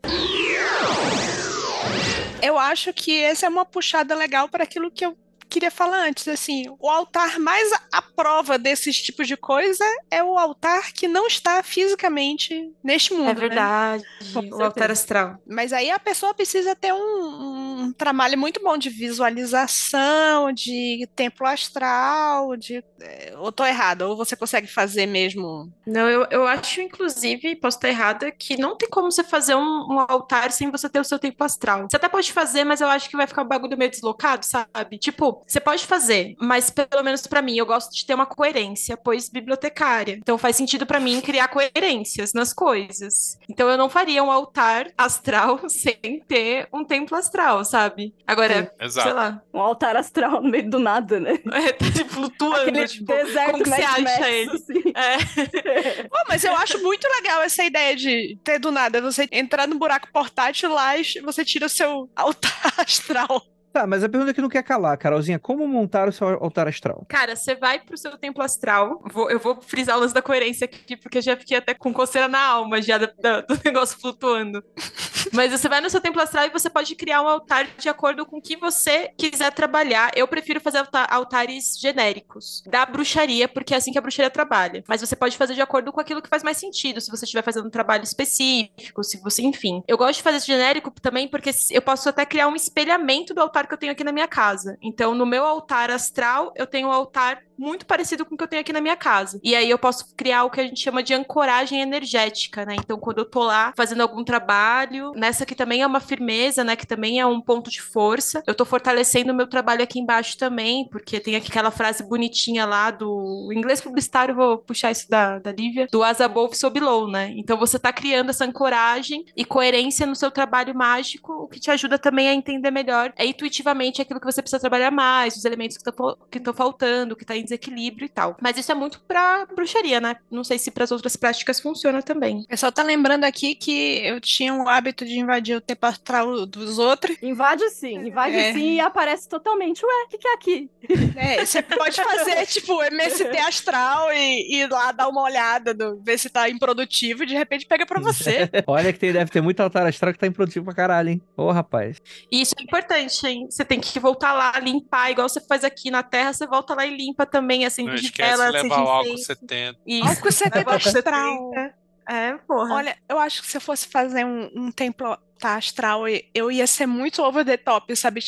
Eu acho que essa é uma puxada legal para aquilo que eu queria falar antes, assim, o altar mais à prova desses tipos de coisa é o altar que não está fisicamente neste mundo, É né? verdade. Com o altar astral. Mas aí a pessoa precisa ter um, um trabalho muito bom de visualização, de templo astral, de. é, Ou tô errada, ou você consegue fazer mesmo. Não, eu, eu acho, inclusive, posso estar errada, que não tem como você fazer um, um altar sem você ter o seu tempo astral. Você até pode fazer, mas eu acho que vai ficar um bagulho meio deslocado, sabe? Tipo, você pode fazer, mas pelo menos pra mim, eu gosto de ter uma coerência, pois bibliotecária. Então faz sentido pra mim criar coerências nas coisas. Então eu não faria um altar astral [LAUGHS] sem ter um templo astral, sabe? Agora, sei Exato. lá, Um altar astral no meio do nada, né? [LAUGHS] é, tá flutuando, Aquele tipo, deserto como que você acha Max, ele? assim. É. [LAUGHS] Pô, mas eu acho muito legal essa ideia de ter do nada você entrar no buraco portátil lá e você tira o seu [LAUGHS] altar astral. Tá, mas a pergunta que não quer calar, Carolzinha, como montar o seu altar astral? Cara, você vai pro seu templo astral. Vou- eu vou frisar o da coerência aqui, porque eu já fiquei até com coceira na alma já da- do [LAUGHS] negócio flutuando. Mas você vai no seu templo astral e você pode criar um altar de acordo com o que você quiser trabalhar. Eu prefiro fazer alta- altares genéricos da bruxaria, porque é assim que a bruxaria trabalha. Mas você pode fazer de acordo com aquilo que faz mais sentido, se você estiver fazendo um trabalho específico, se você, enfim. Eu gosto de fazer esse genérico também porque eu posso até criar um espelhamento do altar que eu tenho aqui na minha casa. Então, no meu altar astral, eu tenho um altar muito parecido com o que eu tenho aqui na minha casa. E aí eu posso criar o que a gente chama de ancoragem energética, né? Então, quando eu tô lá fazendo algum trabalho, nessa que também é uma firmeza, né? Que também é um ponto de força, eu tô fortalecendo o meu trabalho aqui embaixo também, porque tem aquela frase bonitinha lá do inglês publicitário, vou puxar isso da, da Lívia, do as above so below, né? Então você tá criando essa ancoragem e coerência no seu trabalho mágico, o que te ajuda também a entender melhor, é intuitivamente aquilo que você precisa trabalhar mais, os elementos que estão faltando, que tá desequilíbrio e tal. Mas isso é muito pra bruxaria, né? Não sei se pras outras práticas funciona também. O pessoal tá lembrando aqui que eu tinha o hábito de invadir o tempo astral dos outros. Invade sim, invade É. sim e aparece totalmente. Ué, o que, que é aqui? É, você pode fazer, [LAUGHS] tipo, MST astral e ir lá dar uma olhada, no- ver se tá improdutivo e de repente pega pra você. [LAUGHS] Olha que tem, deve ter muito altar astral que tá improdutivo pra caralho, hein? Ô, rapaz. E isso é importante, hein? Você tem que voltar lá, limpar, igual você faz aqui na Terra, você volta lá e limpa também, assim, Não de esquece vela, de acende levar o álcool incenso. 70. Isso. Álcool 70 Álcool astral. 70. É, porra. Olha, eu acho que se eu fosse fazer um, um templo tá, astral, eu ia ser muito over the top, sabe?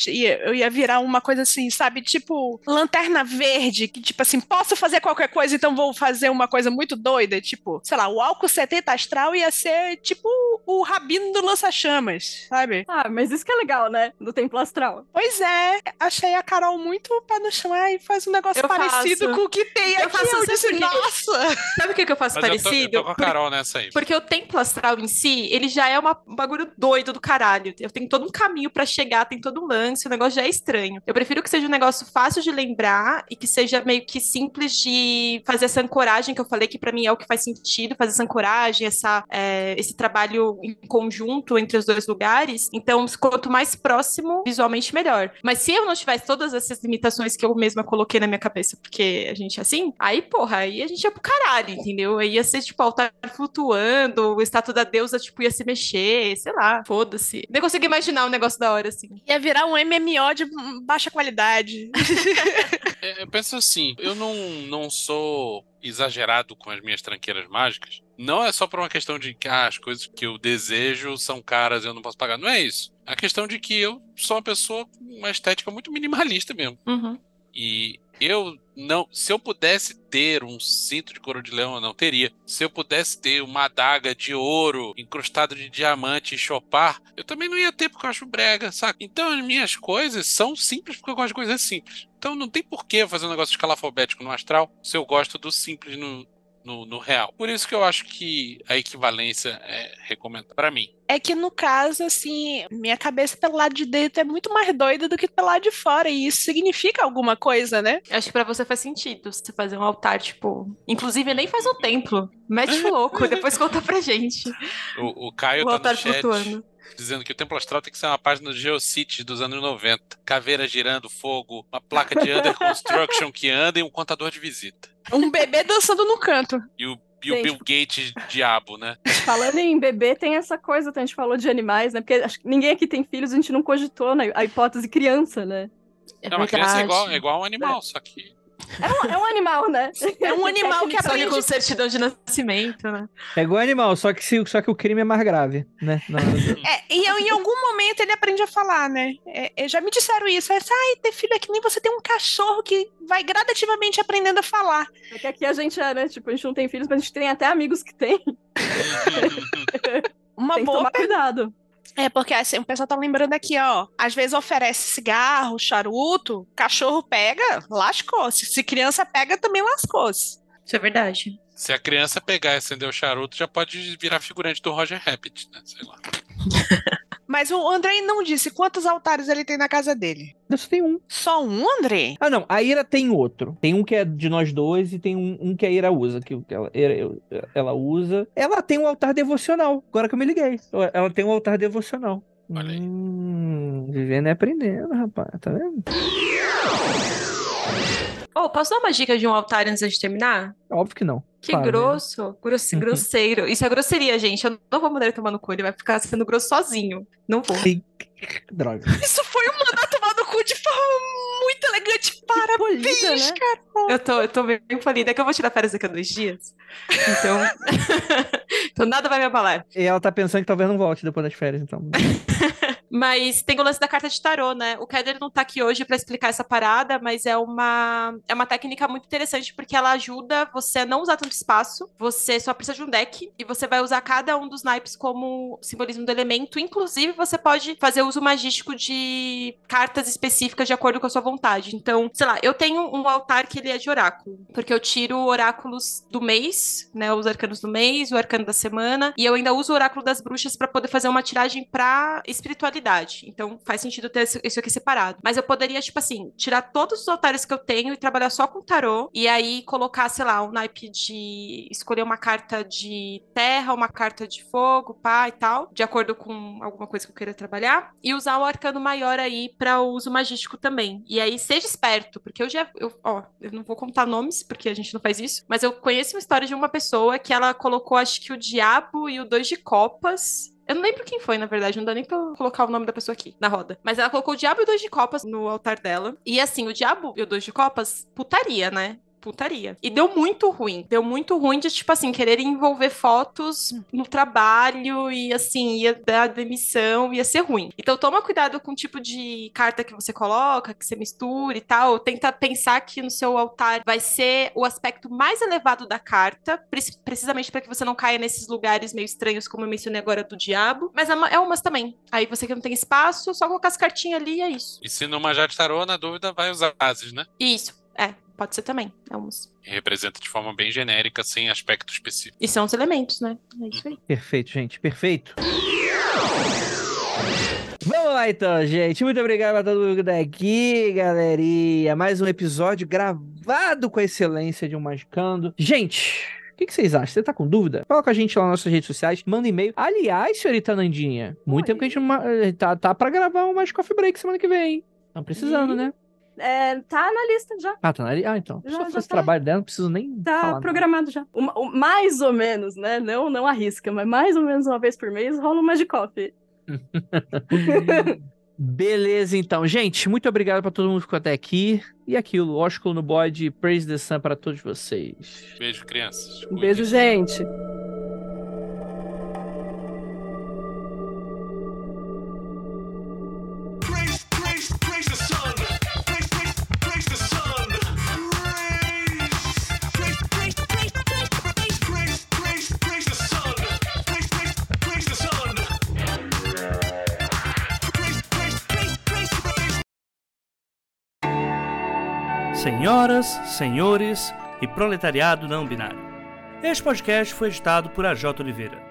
Eu ia virar uma coisa assim, sabe? Tipo, lanterna verde, que tipo assim, posso fazer qualquer coisa, então vou fazer uma coisa muito doida. Tipo, sei lá, o álcool 70 astral ia ser tipo o rabino do lança-chamas, sabe? Ah, mas isso que é legal, né? Do templo astral. Pois é, achei a Carol muito pé no chão e faz um negócio Eu parecido faço. com o que tem Eu aqui. faço, eu sabe disse, por quê? nossa! Sabe o que, que eu faço Mas eu tô, eu parecido? tô com a Carol nessa aí. Porque o templo astral em si, ele já é uma- um bagulho doido do caralho. Eu tenho todo um caminho pra chegar, tem todo um lance, o negócio já é estranho. Eu prefiro que seja um negócio fácil de lembrar e que seja meio que simples de fazer essa ancoragem que eu falei que pra mim é o que faz sentido, fazer essa ancoragem, essa, é, esse trabalho em conjunto entre os dois lugares. Então, quanto mais próximo, visualmente melhor. Mas se eu não tivesse todas essas limitações que eu mesma coloquei na minha cabeça, porque a gente é assim, aí, porra, aí a gente ia pro caralho, entendeu? Aí ia ser, tipo, altar flutuando, o estátua da deusa, tipo, ia se mexer, sei lá, foda-se. Nem consegui imaginar um negócio da hora, assim. Ia virar um MMO de baixa qualidade. [LAUGHS] É, Eu penso assim, eu não, não sou exagerado com as minhas tranqueiras mágicas. Não é só por uma questão de que ah, as coisas que eu desejo são caras e eu não posso pagar. Não é isso. É a questão de que eu sou uma pessoa com uma estética muito minimalista mesmo. Uhum. E eu não. Se eu pudesse ter um cinto de couro de leão, eu não teria. Se eu pudesse ter uma adaga de ouro incrustada de diamante e chopar, eu também não ia ter porque eu acho brega, saca? Então as minhas coisas são simples porque eu gosto de coisas simples. Então não tem por que eu fazer um negócio escalafobético no astral se eu gosto do simples no, no, no real. Por isso que eu acho que a equivalência é recomendada para mim. É que no caso, assim, minha cabeça pelo lado de dentro é muito mais doida do que pelo lado de fora, e isso significa alguma coisa, né? Acho que pra você faz sentido você fazer um altar, tipo. Inclusive, nem faz um templo. Mete o louco, [LAUGHS] depois conta pra gente. O, o Caio O tá altar no chat flutuando. dizendo que o Templo Astral tem que ser uma página do Geocities dos anos 90. Caveira girando, fogo, uma placa de Under Construction que anda e um contador de visita. Um bebê dançando no canto. E o, e o. Bill Gates diabo, né? Falando em bebê, tem essa coisa, a gente falou de animais, né? Porque acho que ninguém aqui tem filhos, a gente não cogitou né? a hipótese criança, né? É Não, uma criança é igual, é igual um animal, só que. É um, é um animal, né? [LAUGHS] É um animal que Só que com aprende. certidão de nascimento, né? É igual animal, só que, se- só que o crime é mais grave, né? Não, É, e eu- em algum momento ele aprende a falar, né? É, é, já me disseram isso. É, Ai, ter filho é que nem você tem um cachorro que vai gradativamente aprendendo a falar. É que aqui a gente é, né? Tipo, a gente não tem filhos, mas a gente tem até amigos que tem. [LAUGHS] [LAUGHS] Uma tem que boa tomar cuidado. É, porque assim, o pessoal tá lembrando aqui, ó. Às vezes oferece cigarro, charuto, cachorro pega, lascou-se. Se criança pega, também lascou-se. Isso é verdade. Se a criança pegar e acender o charuto, já pode virar figurante do Roger Rabbit, né? Sei lá. [LAUGHS] Mas o Andrei não disse quantos altares ele tem na casa dele. Só tem um. Só um, Andrei? Ah, não. A Ira tem outro. Tem um que é de nós dois e tem um, um que a Ira usa. Que ela, ela, ela usa. Ela tem um altar devocional. Agora que eu me liguei. Ela tem um altar devocional. Olha aí. Hum, vivendo e aprendendo, rapaz. Tá vendo? Oh, posso dar uma dica de um altar antes de terminar? Óbvio que não. Que Claro, né? grosso, grosse- grosseiro. Isso é grosseria, gente. Eu não vou mandar ele tomar no cu, ele vai ficar sendo grosso sozinho. Não vou. Sim. Droga. [LAUGHS] Isso foi um mandar tomar no cu de forma muito elegante. Parabéns, Polida, né? cara. Eu tô, eu tô bem falida. É que eu vou tirar férias daqui a dois dias. Então. [LAUGHS] então nada vai me abalar. E ela tá pensando que talvez não volte depois das férias, então. [LAUGHS] Mas tem o lance da carta de tarô, né? O Keller não tá aqui hoje pra explicar essa parada, mas é uma, é uma técnica muito interessante porque ela ajuda você a não usar tanto espaço. Você só precisa de um deck e você vai usar cada um dos naipes como simbolismo do elemento. Inclusive, você pode fazer uso magístico de cartas específicas de acordo com a sua vontade. Então, sei lá, eu tenho um altar que ele é de oráculo, porque eu tiro oráculos do mês, né? Os arcanos do mês, o arcano da semana, e eu ainda uso o oráculo das bruxas pra poder fazer uma tiragem pra espiritualidade. Então, faz sentido ter isso- aqui separado. Mas eu poderia, tipo assim, tirar todos os altares que eu tenho e trabalhar só com tarô, e aí colocar, sei lá, um naipe de escolher uma carta de terra, uma carta de fogo, pá e tal, de acordo com alguma coisa que eu queira trabalhar, e usar o arcano maior aí pra uso magístico também. E aí seja esperto, porque eu já, eu, ó, eu não vou contar nomes, porque a gente não faz isso, mas eu conheço uma história de uma pessoa que ela colocou, acho que o diabo e o dois de copas. Eu não lembro quem foi, na verdade, não dá nem pra colocar o nome da pessoa aqui na roda. Mas ela colocou o diabo e o dois de copas no altar dela. E assim, o diabo e o dois de copas, putaria, né? Putaria. E deu muito ruim. Deu muito ruim de, tipo assim, querer envolver fotos no trabalho e, assim, ia dar demissão, ia ser ruim. Então, toma cuidado com o tipo de carta que você coloca, que você mistura e tal. Tenta pensar que no seu altar vai ser o aspecto mais elevado da carta, pre- precisamente para que você não caia nesses lugares meio estranhos, como eu mencionei agora do diabo. Mas é uma- é umas também. Aí você que não tem espaço, só colocar as cartinhas ali e é isso. E se não manjar de tarô, na dúvida, vai usar bases, né? Isso. É, pode ser também. É. Que representa de forma bem genérica, sem aspecto específico. E são os elementos, né? É isso aí. Perfeito, gente. Perfeito. Vamos lá então, gente. Muito obrigado a todo mundo que tá aqui, galerinha. Mais um episódio gravado com a excelência de um Magicando. Gente, o que, que vocês acham? Você tá com dúvida? Fala com a gente lá nas nossas redes sociais, manda e-mail. Aliás, senhorita Nandinha, muito Oi. tempo que a gente não eh, tá, tá pra gravar um Magic Coffee Break semana que vem, hein? Tá precisando, Ih, né? É, tá na lista já. Ah, tá na li- Ah, então. Já- Só já faz tá. trabalho dela, não preciso nem Tá falar. nada. programado já. Uma- mais ou menos, né? Não, não arrisca, mas mais ou menos uma vez por mês rola um Magic Coffee. [LAUGHS] Beleza, então. Gente, muito obrigado pra todo mundo que ficou até aqui. E aquilo, ósculo no bode, praise the sun pra todos vocês. Beijo, crianças. Um beijo, gente. Senhoras, senhores e proletariado não binário. Este podcast foi editado por AJ Oliveira.